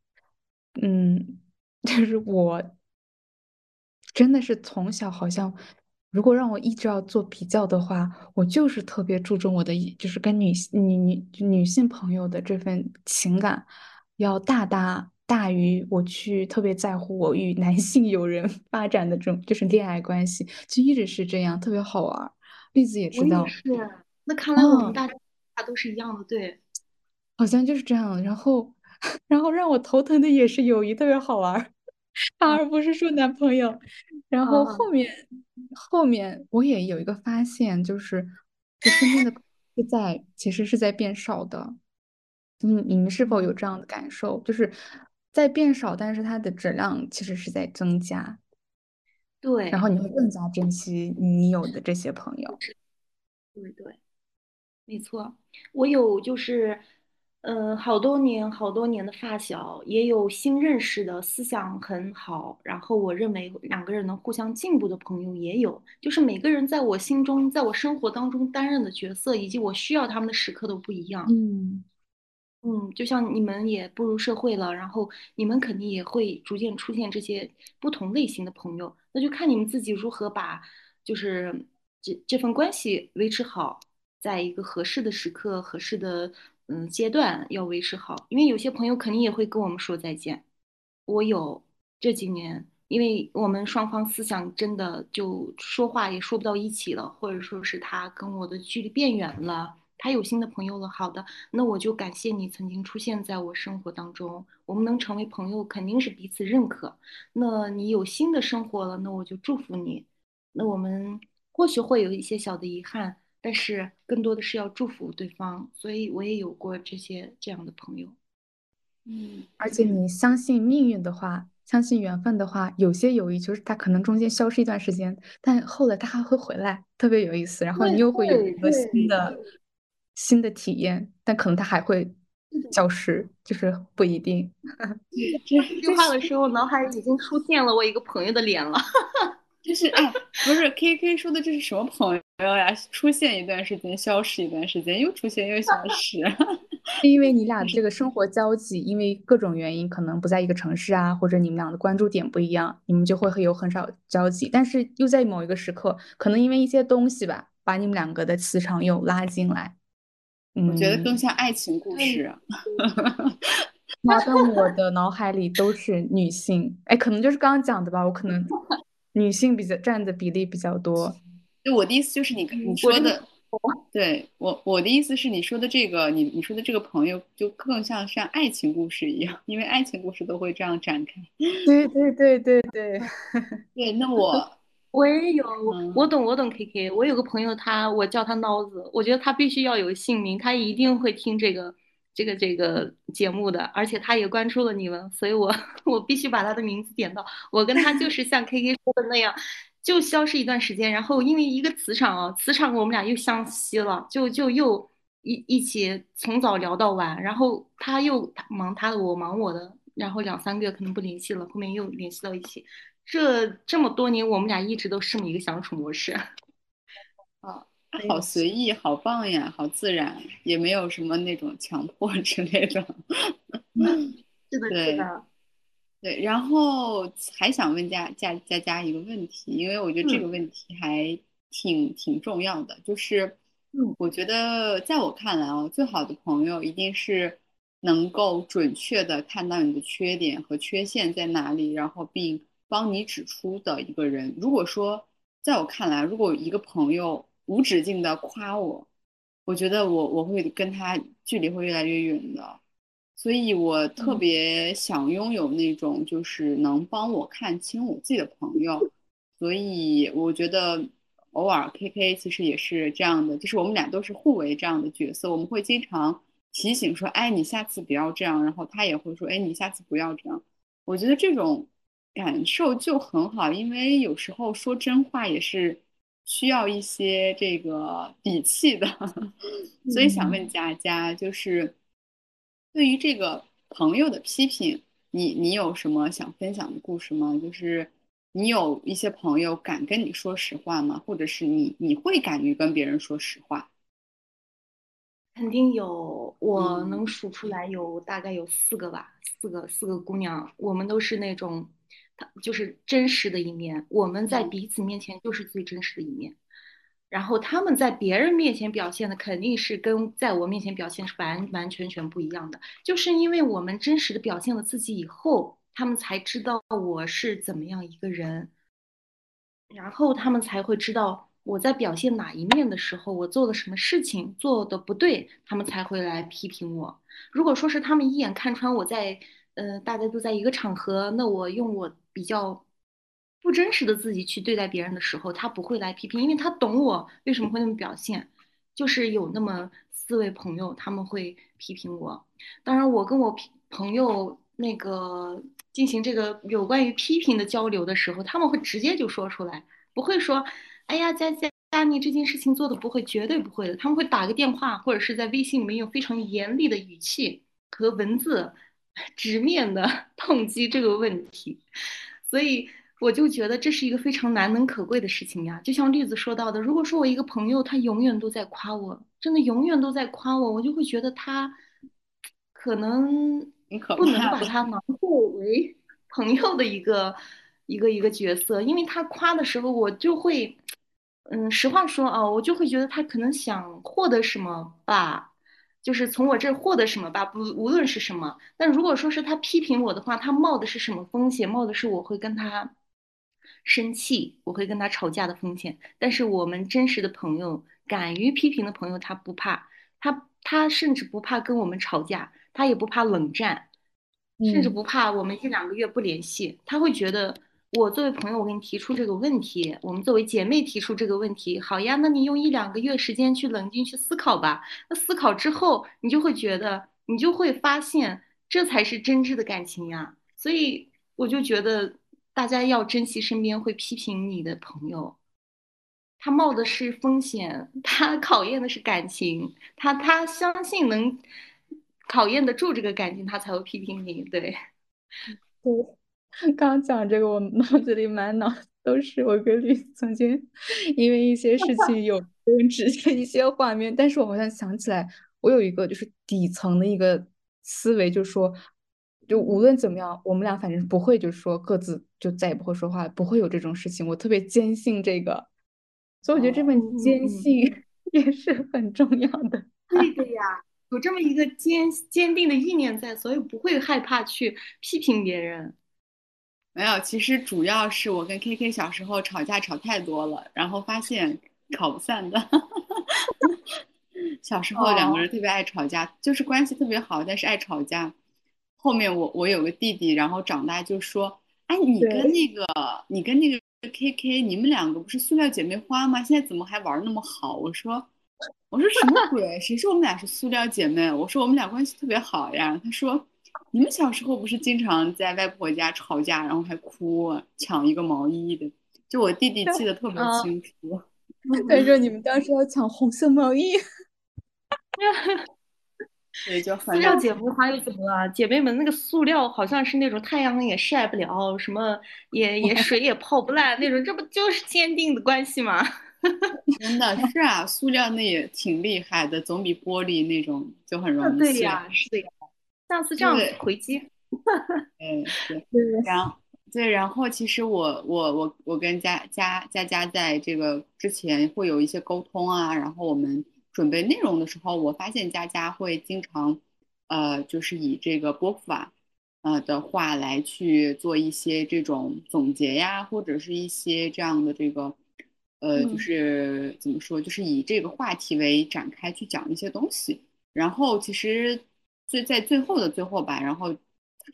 嗯，就是我真的是从小好像，如果让我一直要做比较的话，我就是特别注重我的，就是跟女女女女性朋友的这份情感，要大大大于我去特别在乎我与男性友人 发展的这种就是恋爱关系，就一直是这样，特别好玩。栗子也知道，是。那看来我们大家都是一样的，对，好像就是这样。然后。然后让我头疼的也是友谊特别好玩，反而不是说男朋友。然后后面后面我也有一个发现，就是就身边的是在其实是在变少的。嗯，你们是否有这样的感受？就是在变少，但是它的质量其实是在增加。对。然后你会更加珍惜你有的这些朋友。对对，没错，我有就是。嗯，好多年好多年的发小，也有新认识的，思想很好。然后我认为两个人能互相进步的朋友也有，就是每个人在我心中，在我生活当中担任的角色，以及我需要他们的时刻都不一样。嗯，嗯，就像你们也步入社会了，然后你们肯定也会逐渐出现这些不同类型的朋友，那就看你们自己如何把就是这这份关系维持好，在一个合适的时刻、合适的嗯阶段要维持好，因为有些朋友肯定也会跟我们说再见。我有这几年，因为我们双方思想真的就说话也说不到一起了，或者说是他跟我的距离变远了，他有新的朋友了。好的，那我就感谢你曾经出现在我生活当中，我们能成为朋友，肯定是彼此认可。那你有新的生活了，那我就祝福你。那我们或许会有一些小的遗憾，但是更多的是要祝福对方。所以我也有过这些这样的朋友。嗯，而且你相信命运的话，相信缘分的话，有些友谊就是它可能中间消失一段时间，但后来它还会回来，特别有意思。然后你又会有一个新的新的体验，但可能它还会消失，就是不一定。这句话的时候，脑海里已经出现了我一个朋友的脸了。就是哎，不是 K K 说的这是什么朋友呀？出现一段时间，消失一段时间，又出现又消失。因为你俩这个生活交集，因为各种原因可能不在一个城市啊，或者你们俩的关注点不一样，你们就会有很少交集。但是又在某一个时刻，可能因为一些东西吧，把你们两个的磁场又拉进来。我觉得更像爱情故事。那在我的脑海里都是女性，哎，可能就是刚刚讲的吧，我可能。女性比较占的比例比较多，就我的意思就是你你说的，对我我的意思是你说的这个，你你说的这个朋友就更像像爱情故事一样，因为爱情故事都会这样展开。对对对对对 对，那我我也有，我懂我懂 K K，我有个朋友，他我叫他孬子，我觉得他必须要有姓名，他一定会听这个。这个这个节目的，而且他也关注了你们，所以我 我必须把他的名字点到。我跟他就是像 K K 说的那样，就消失一段时间，然后因为一个磁场啊，磁场我们俩又相吸了，就就又一一起从早聊到晚，然后他又忙他的，我忙我的，然后两三个月可能不联系了，后面又联系到一起。这这么多年，我们俩一直都是这么一个相处模式。啊。好随意，好棒呀，好自然，也没有什么那种强迫之类的。是的，是的，对。然后还想问佳佳佳佳一个问题，因为我觉得这个问题还挺挺重要的，就是，我觉得在我看来哦，最好的朋友一定是能够准确的看到你的缺点和缺陷在哪里，然后并帮你指出的一个人。如果说在我看来，如果一个朋友，无止境的夸我，我觉得我我会跟他距离会越来越远的，所以我特别想拥有那种就是能帮我看清我自己的朋友，所以我觉得偶尔 K K 其实也是这样的，就是我们俩都是互为这样的角色，我们会经常提醒说，哎，你下次不要这样，然后他也会说，哎，你下次不要这样，我觉得这种感受就很好，因为有时候说真话也是。需要一些这个底气的，所以想问佳佳，就是对于这个朋友的批评，你你有什么想分享的故事吗？就是你有一些朋友敢跟你说实话吗？或者是你你会敢于跟别人说实话？肯定有，我能数出来有大概有四个吧，四个四个姑娘，我们都是那种。他就是真实的一面，我们在彼此面前就是最真实的一面，然后他们在别人面前表现的肯定是跟在我面前表现是完完全全不一样的，就是因为我们真实的表现了自己以后，他们才知道我是怎么样一个人，然后他们才会知道我在表现哪一面的时候，我做了什么事情做的不对，他们才会来批评我。如果说是他们一眼看穿我在。呃，大家都在一个场合，那我用我比较不真实的自己去对待别人的时候，他不会来批评，因为他懂我为什么会那么表现。就是有那么四位朋友，他们会批评我。当然，我跟我朋友那个进行这个有关于批评的交流的时候，他们会直接就说出来，不会说，哎呀，佳佳，你这件事情做的不会，绝对不会的。他们会打个电话，或者是在微信里面用非常严厉的语气和文字。直面的 痛击这个问题，所以我就觉得这是一个非常难能可贵的事情呀。就像栗子说到的，如果说我一个朋友他永远都在夸我，真的永远都在夸我，我就会觉得他可能不能。把他囊括为 朋友的一个一个一个角色，因为他夸的时候，我就会，嗯，实话说啊，我就会觉得他可能想获得什么吧，就是从我这儿获得什么吧，不无论是什么。但如果说是他批评我的话，他冒的是什么风险？冒的是我会跟他生气，我会跟他吵架的风险。但是我们真实的朋友，敢于批评的朋友，他不怕，他他甚至不怕跟我们吵架，他也不怕冷战。甚至嗯不怕我们一两个月不联系，他会觉得我作为朋友，我给你提出这个问题，我们作为姐妹提出这个问题，好呀，那你用一两个月时间去冷静去思考吧。那思考之后，你就会觉得，你就会发现，这才是真挚的感情呀。所以我就觉得大家要珍惜身边会批评你的朋友，他冒的是风险，他考验的是感情，他他相信能考验得住这个感情，他才会批评你。对，对，刚刚讲这个，我脑子里满脑子都是我跟绿曾经因为一些事情有争执的一些画面，但是我好像想起来，我有一个就是底层的一个思维，就是说，就无论怎么样，我们俩反正不会，就是说各自就再也不会说话，不会有这种事情，我特别坚信这个，所以我觉得这哦，份嗯坚嗯，信 也是很重要的。对的呀，有这么一个坚坚定的意念在，所以不会害怕去批评别人。没有，其实主要是我跟 KK 小时候吵架吵太多了，然后发现吵不散的。小时候两个人哦，特别爱吵架，就是关系特别好，但是爱吵架。后面我我有个弟弟，然后长大就说，哎，你跟，那个你跟那个 KK，你们两个不是塑料姐妹花吗？现在怎么还玩那么好？我说我说什么鬼？谁说我们俩是塑料姐妹？我说我们俩关系特别好呀。他说你们小时候不是经常在外婆家吵架，然后还哭，抢一个毛衣的？就我弟弟记得特别啊，清楚。但是你们当时要抢红色毛衣。对，就塑料姐妹花又怎么了？姐妹们，那个塑料好像是那种太阳也晒不了，什么也也水也泡不烂那种，这不就是坚定的关系吗？真的是啊，塑料那也挺厉害的，总比玻璃那种就很啊，容易碎。对呀，是的呀，下次这样子，回击。嗯，对，对，然后对，然后其实我我我我跟佳佳佳佳在这个之前会有一些沟通啊，然后我们准备内容的时候，我发现佳佳会经常，呃，就是以这个波伏娃，呃的话来去做一些这种总结呀，或者是一些这样的这个，呃，就嗯是怎么说，就是以这个话题为展开去讲一些东西。然后其实最在最后的最后吧，然后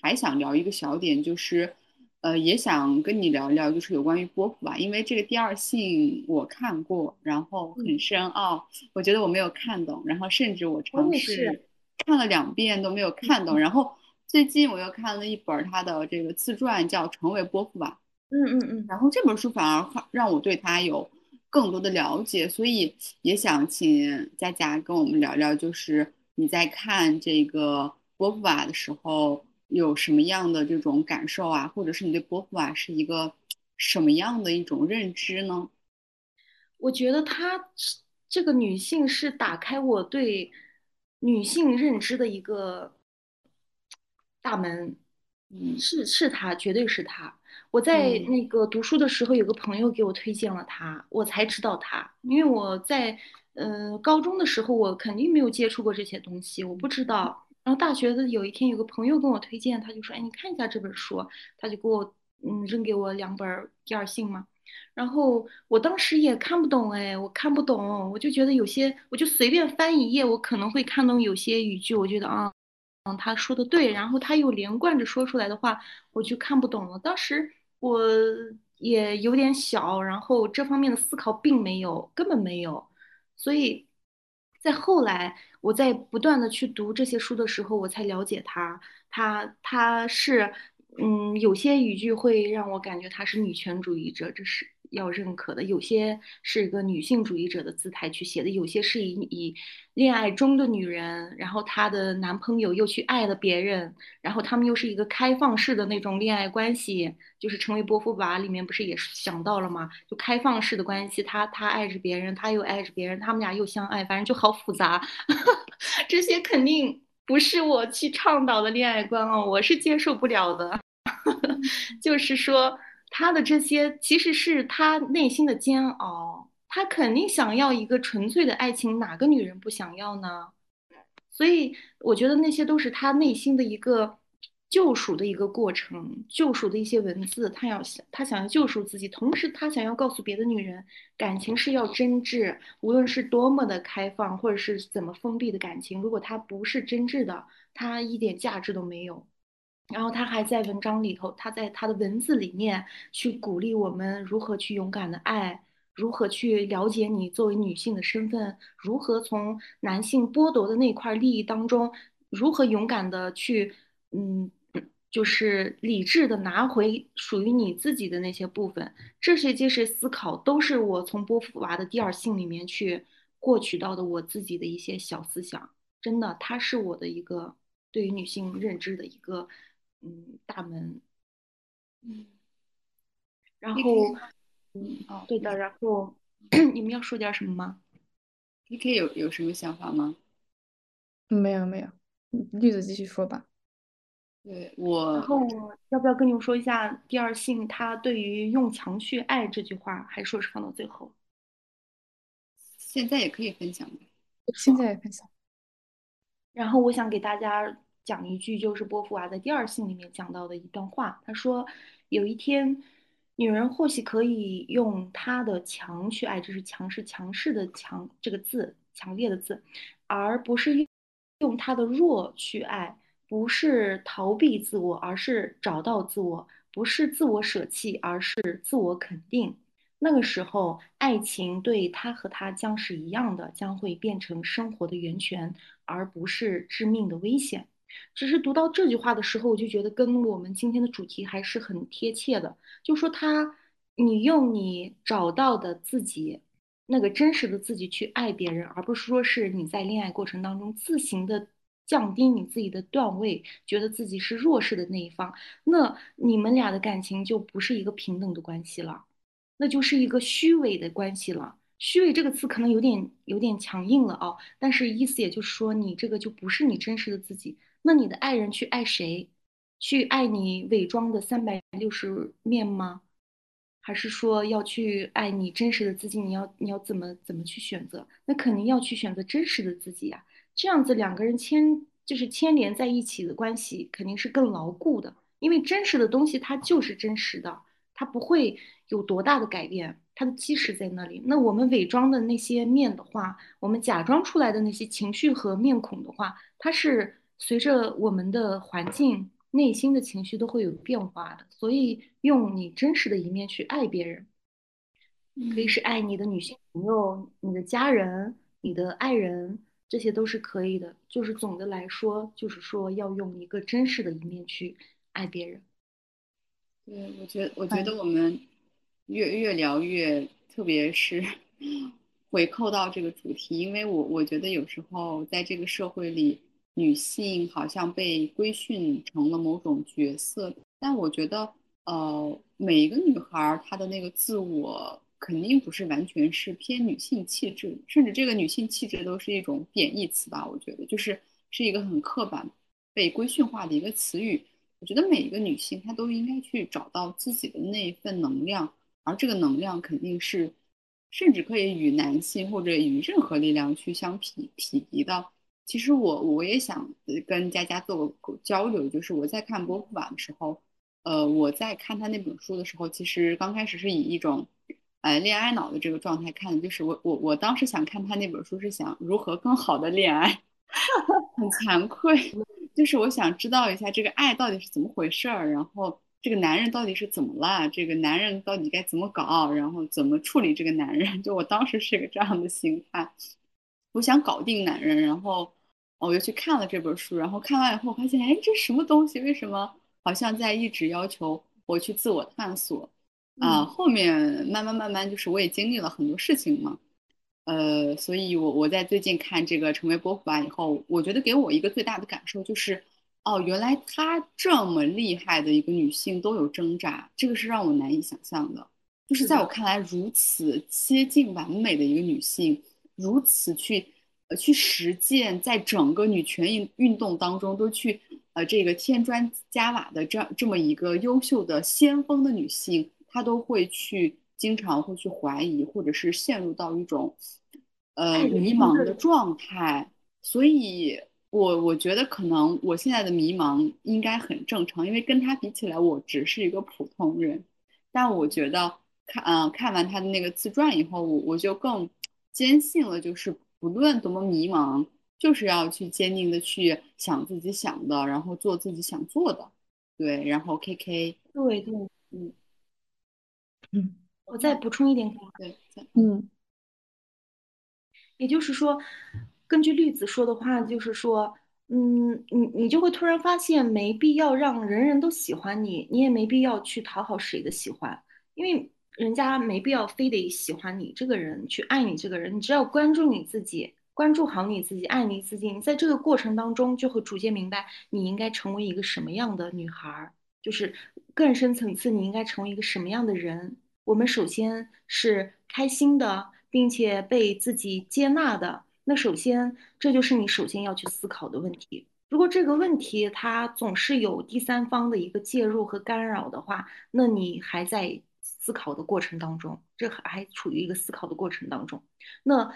还想聊一个小点，就是呃，也想跟你聊聊，就是有关于波普吧，因为这个第二性我看过，然后嗯，很深奥，我觉得我没有看懂，然后甚至我我尝。试看了两遍都没有看懂，然后最近我又看了一本他的这个自传，叫《成为波普吧》。嗯嗯嗯，然后这本书反而让让我对他有更多的了解，所以也想请佳佳跟我们聊聊，就是你在看这个波伏娃的时候有什么样的这种感受啊，或者是你对波伏娃是一个什么样的一种认知呢？我觉得她这个女性是打开我对女性认知的一个大门，嗯是是她，绝对是她。我在嗯那个读书的时候，有个朋友给我推荐了她，我才知道她。因为我在嗯、呃高中的时候，我肯定没有接触过这些东西，我不知道。然后大学的有一天，有个朋友跟我推荐，他就说：“哎，你看一下这本书。”他就给我嗯扔给我两本第二性嘛。然后我当时也看不懂，哎，我看不懂，我就觉得有些，我就随便翻一页，我可能会看懂有些语句，我觉得啊，嗯，他说的对，然后他又连贯着说出来的话，我就看不懂了。当时我也有点小，然后这方面的思考并没有，根本没有，所以在后来，我在不断的去读这些书的时候，我才了解他，他他是。嗯，有些语句会让我感觉她是女权主义者，这是要认可的；有些是一个女性主义者的姿态去写的，有些是以以恋爱中的女人，然后她的男朋友又去爱了别人，然后他们又是一个开放式的那种恋爱关系，就是成为波伏娃里面不是也想到了吗？就开放式的关系，他他爱着别人，他又爱着别人，他们俩又相爱，反正就好复杂，这些肯定。不是我去倡导的恋爱观哦，我是接受不了的。就是说，他的这些其实是他内心的煎熬，他肯定想要一个纯粹的爱情，哪个女人不想要呢？所以我觉得那些都是他内心的一个救赎的一个过程，救赎的一些文字，他要想他想要救赎自己，同时他想要告诉别的女人，感情是要真挚，无论是多么的开放，或者是怎么封闭的感情，如果它不是真挚的，它一点价值都没有。然后他还在文章里头，他在他的文字里面去鼓励我们如何去勇敢的爱，如何去了解你作为女性的身份，如何从男性剥夺的那块利益当中，如何勇敢的去，嗯，就是理智的拿回属于你自己的那些部分。这些这些思考都是我从波伏娃的第二性里面去获取到的我自己的一些小思想。真的，它是我的一个对于女性认知的一个。嗯，大门，嗯，然后，嗯，哦，对的，然后 你们要说点什么吗？P K 有有什么想法吗？没有没有，绿子继续说吧。对我，然后要不要跟你们说一下第二性他对于用强去爱这句话，还说是放到最后？现在也可以分享的，现在也分享。然后我想给大家。讲一句，就是波伏娃在《第二性》里面讲到的一段话。他说：“有一天，女人或许可以用她的强去爱，这是强势、强势的强这个字，强烈的字，而不是用她的弱去爱，不是逃避自我，而是找到自我，不是自我舍弃，而是自我肯定。那个时候，爱情对他和她将是一样的，将会变成生活的源泉，而不是致命的危险。”只是读到这句话的时候，我就觉得跟我们今天的主题还是很贴切的。就说他，你用你找到的自己，那个真实的自己去爱别人，而不是说是你在恋爱过程当中自行的降低你自己的段位，觉得自己是弱势的那一方，那你们俩的感情就不是一个平等的关系了，那就是一个虚伪的关系了。虚伪这个词可能有点有点强硬了啊，但是意思也就是说，你这个就不是你真实的自己。那你的爱人去爱谁？去爱你伪装的三百六十面吗？还是说要去爱你真实的自己？你要你要怎么怎么去选择？那肯定要去选择真实的自己呀。这样子两个人牵就是牵连在一起的关系肯定是更牢固的，因为真实的东西它就是真实的，它不会有多大的改变，它的基石在那里。那我们伪装的那些面的话，我们假装出来的那些情绪和面孔的话，它是。随着我们的环境，内心的情绪都会有变化的，所以用你真实的一面去爱别人，可以是爱你的女性朋友、你的家人、你的爱人，这些都是可以的。就是总的来说，就是说要用一个真实的一面去爱别人。对，我觉得，我觉得我们越越聊越，特别是 回扣到这个主题，因为我我觉得有时候在这个社会里。女性好像被规训成了某种角色，但我觉得，呃，每一个女孩她的那个自我肯定不是完全是偏女性气质，甚至这个女性气质都是一种贬义词吧？我觉得就是是一个很刻板、被规训化的一个词语。我觉得每一个女性她都应该去找到自己的那一份能量，而这个能量肯定是，甚至可以与男性或者与任何力量去相匹匹敌的。其实我我也想跟佳佳做个交流，就是我在看波伏娃的时候，呃，我在看他那本书的时候，其实刚开始是以一种，呃，恋爱脑的这个状态看的，就是我我我当时想看他那本书是想如何更好的恋爱，很惭愧，就是我想知道一下这个爱到底是怎么回事儿，然后这个男人到底是怎么了，这个男人到底该怎么搞，然后怎么处理这个男人，就我当时是个这样的心态。我想搞定男人，然后我又去看了这本书，然后看完以后发现，哎，这什么东西？为什么好像在一直要求我去自我探索啊？后面慢慢慢慢，就是我也经历了很多事情嘛，呃，所以我我在最近看这个成为波伏娃以后，我觉得给我一个最大的感受就是，哦，原来她这么厉害的一个女性都有挣扎，这个是让我难以想象的，就是在我看来如此接近完美的一个女性。如此去呃去实践，在整个女权运运动当中都去呃这个添砖加瓦的这样这么一个优秀的先锋的女性，她都会去经常会去怀疑，或者是陷入到一种呃迷茫的状态。所以，我我觉得可能我现在的迷茫应该很正常，因为跟她比起来，我只是一个普通人。但我觉得看嗯看完她的那个自传以后，我我就更坚信了，就是不论多么迷茫，就是要去坚定的去想自己想的，然后做自己想做的。对，然后 K K，对对，嗯。嗯我再补充一点，对，再。嗯。也就是说，根据绿子说的话，就是说，嗯，你你就会突然发现，没必要让人人都喜欢你，你也没必要去讨好谁的喜欢，因为人家没必要非得喜欢你这个人，去爱你这个人，你只要关注你自己，关注好你自己，爱你自己，你在这个过程当中就会逐渐明白你应该成为一个什么样的女孩儿，就是更深层次，你应该成为一个什么样的人。我们首先是开心的，并且被自己接纳的。那首先，这就是你首先要去思考的问题。如果这个问题它总是有第三方的一个介入和干扰的话，那你还在思考的过程当中，这还处于一个思考的过程当中。那，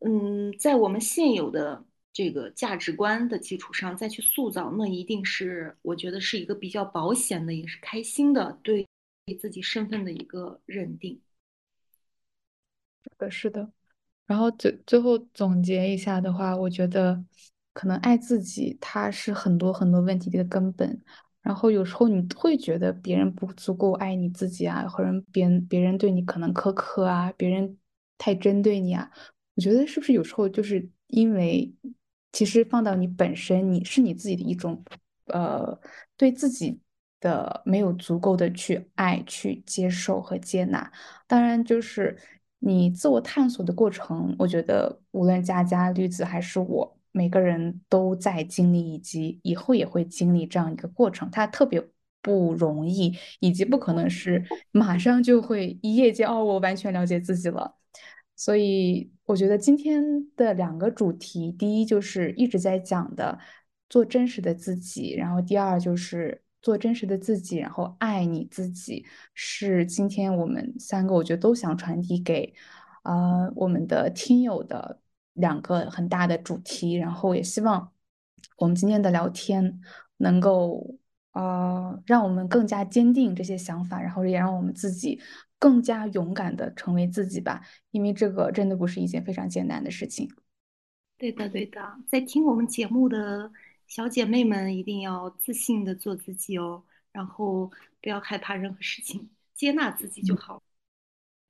嗯，在我们现有的这个价值观的基础上再去塑造，那一定是我觉得是一个比较保险的，也是开心的对自己身份的一个认定。呃，是的。然后最最后总结一下的话，我觉得可能爱自己，它是很多很多问题的根本。然后有时候你会觉得别人不足够爱你自己啊，或者别人别人对你可能苛刻啊，别人太针对你啊。我觉得是不是有时候就是因为其实放到你本身，你是你自己的一种呃对自己的没有足够的去爱、去接受和接纳。当然，就是你自我探索的过程，我觉得无论佳佳、绿子还是我，每个人都在经历，以及以后也会经历这样一个过程，它特别不容易，以及不可能是马上就会一夜间哦，我完全了解自己了。所以我觉得今天的两个主题，第一就是一直在讲的做真实的自己，然后第二就是做真实的自己，然后爱你自己，是今天我们三个我觉得都想传递给呃我们的听友的两个很大的主题，然后也希望我们今天的聊天能够呃让我们更加坚定这些想法，然后也让我们自己更加勇敢的成为自己吧，因为这个真的不是一件非常简单的事情。对的，对的，在听我们节目的小姐妹们一定要自信的做自己哦，然后不要害怕任何事情，接纳自己就好。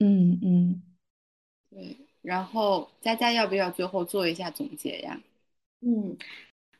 嗯嗯，对。然后佳佳要不要最后做一下总结呀？嗯，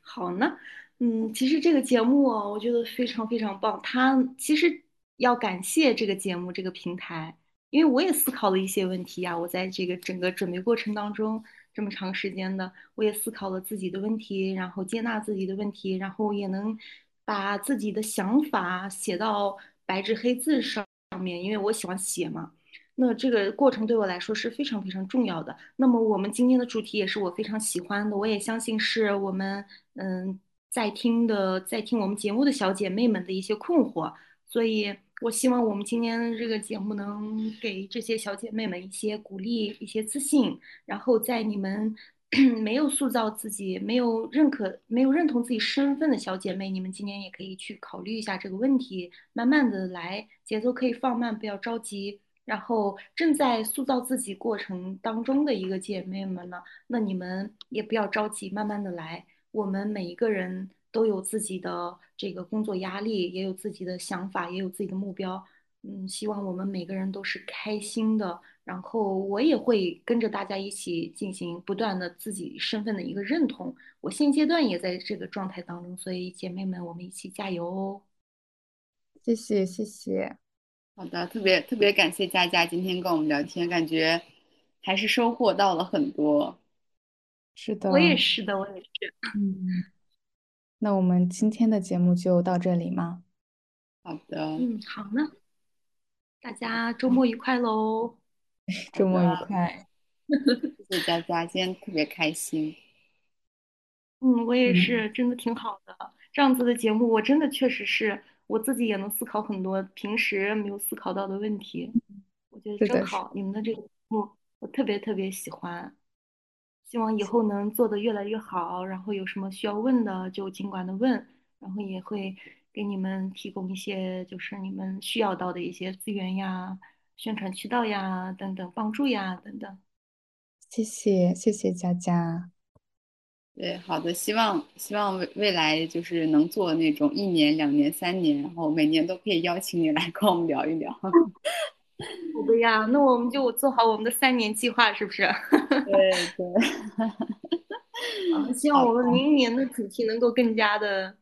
好呢，嗯，其实这个节目啊，我觉得非常非常棒。它其实要感谢这个节目这个平台，因为我也思考了一些问题呀。我在这个整个准备过程当中，这么长时间的，我也思考了自己的问题，然后接纳自己的问题，然后也能把自己的想法写到白纸黑字上面，因为我喜欢写嘛。那这个过程对我来说是非常非常重要的。那么我们今天的主题也是我非常喜欢的，我也相信是我们嗯在听的在听我们节目的小姐妹们的一些困惑，所以我希望我们今天这个节目能给这些小姐妹们一些鼓励、一些自信，然后在你们 没有塑造自己、没有认可、没有认同自己身份的小姐妹，你们今天也可以去考虑一下这个问题，慢慢的来，节奏可以放慢，不要着急。然后正在塑造自己过程当中的一个姐妹们呢，那你们也不要着急，慢慢的来。我们每一个人都有自己的这个工作压力，也有自己的想法，也有自己的目标。嗯，希望我们每个人都是开心的。然后我也会跟着大家一起进行不断的自己身份的一个认同。我现阶段也在这个状态当中，所以姐妹们，我们一起加油哦！谢谢谢谢。好的，特别特别感谢佳佳今天跟我们聊天，感觉还是收获到了很多。是的，我也是的，我也是。嗯，那我们今天的节目就到这里吗？好的，嗯，好呢，大家周末愉快喽！周末愉快。谢谢佳佳，今天特别开心。嗯，我也是，真的挺好的。这样子的节目，我真的确实是我自己也能思考很多平时没有思考到的问题。我觉得真好，你们的这个节目我特别特别喜欢，希望以后能做得越来越好。然后有什么需要问的就尽管的问，然后也会给你们提供一些就是你们需要到的一些资源呀、宣传渠道呀等等帮助呀等等。谢谢谢谢佳佳，对，好的，希望希望未未来就是能做那种一年、两年、三年，然后每年都可以邀请你来 跟我们聊一聊。好的呀，那我们就做好我们的三年计划，是不是？对 对，啊，希 望我们明年的主题能够更加的、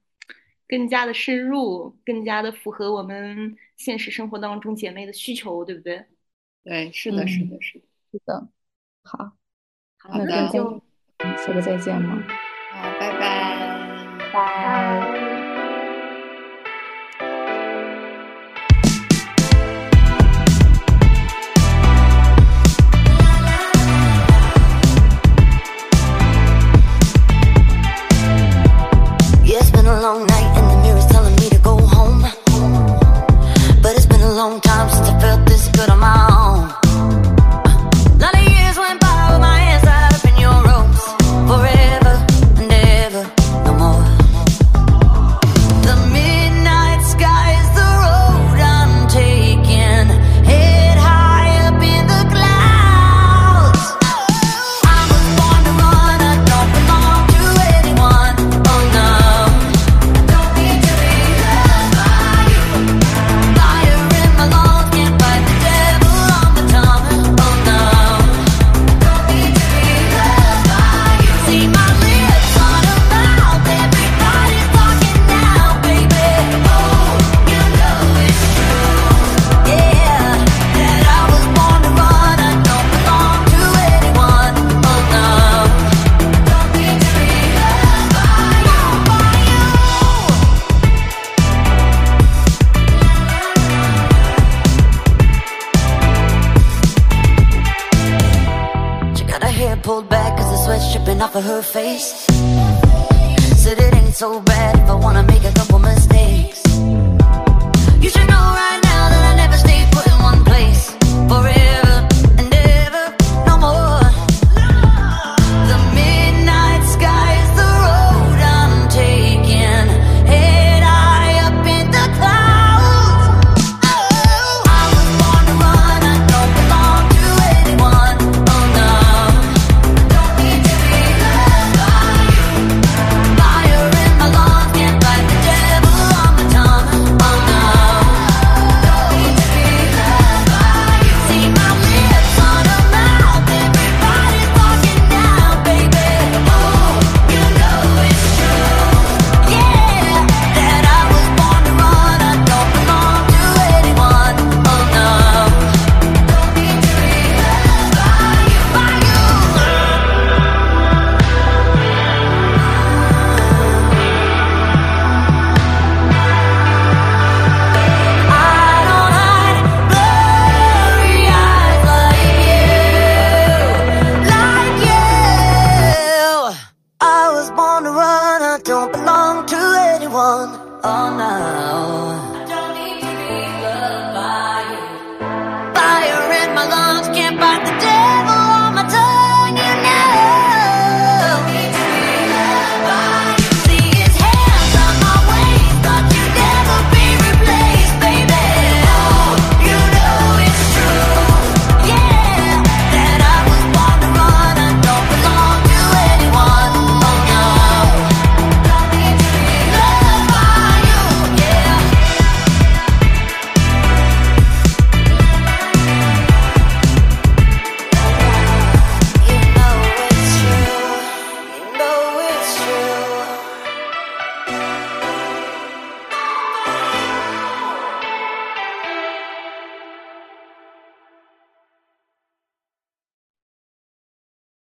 更加的深入，更加的符合我们现实生活当中姐妹的需求，对不对？对，是的，是的，嗯是的。是的，好，好的那就说个再见吗？好，拜拜。拜。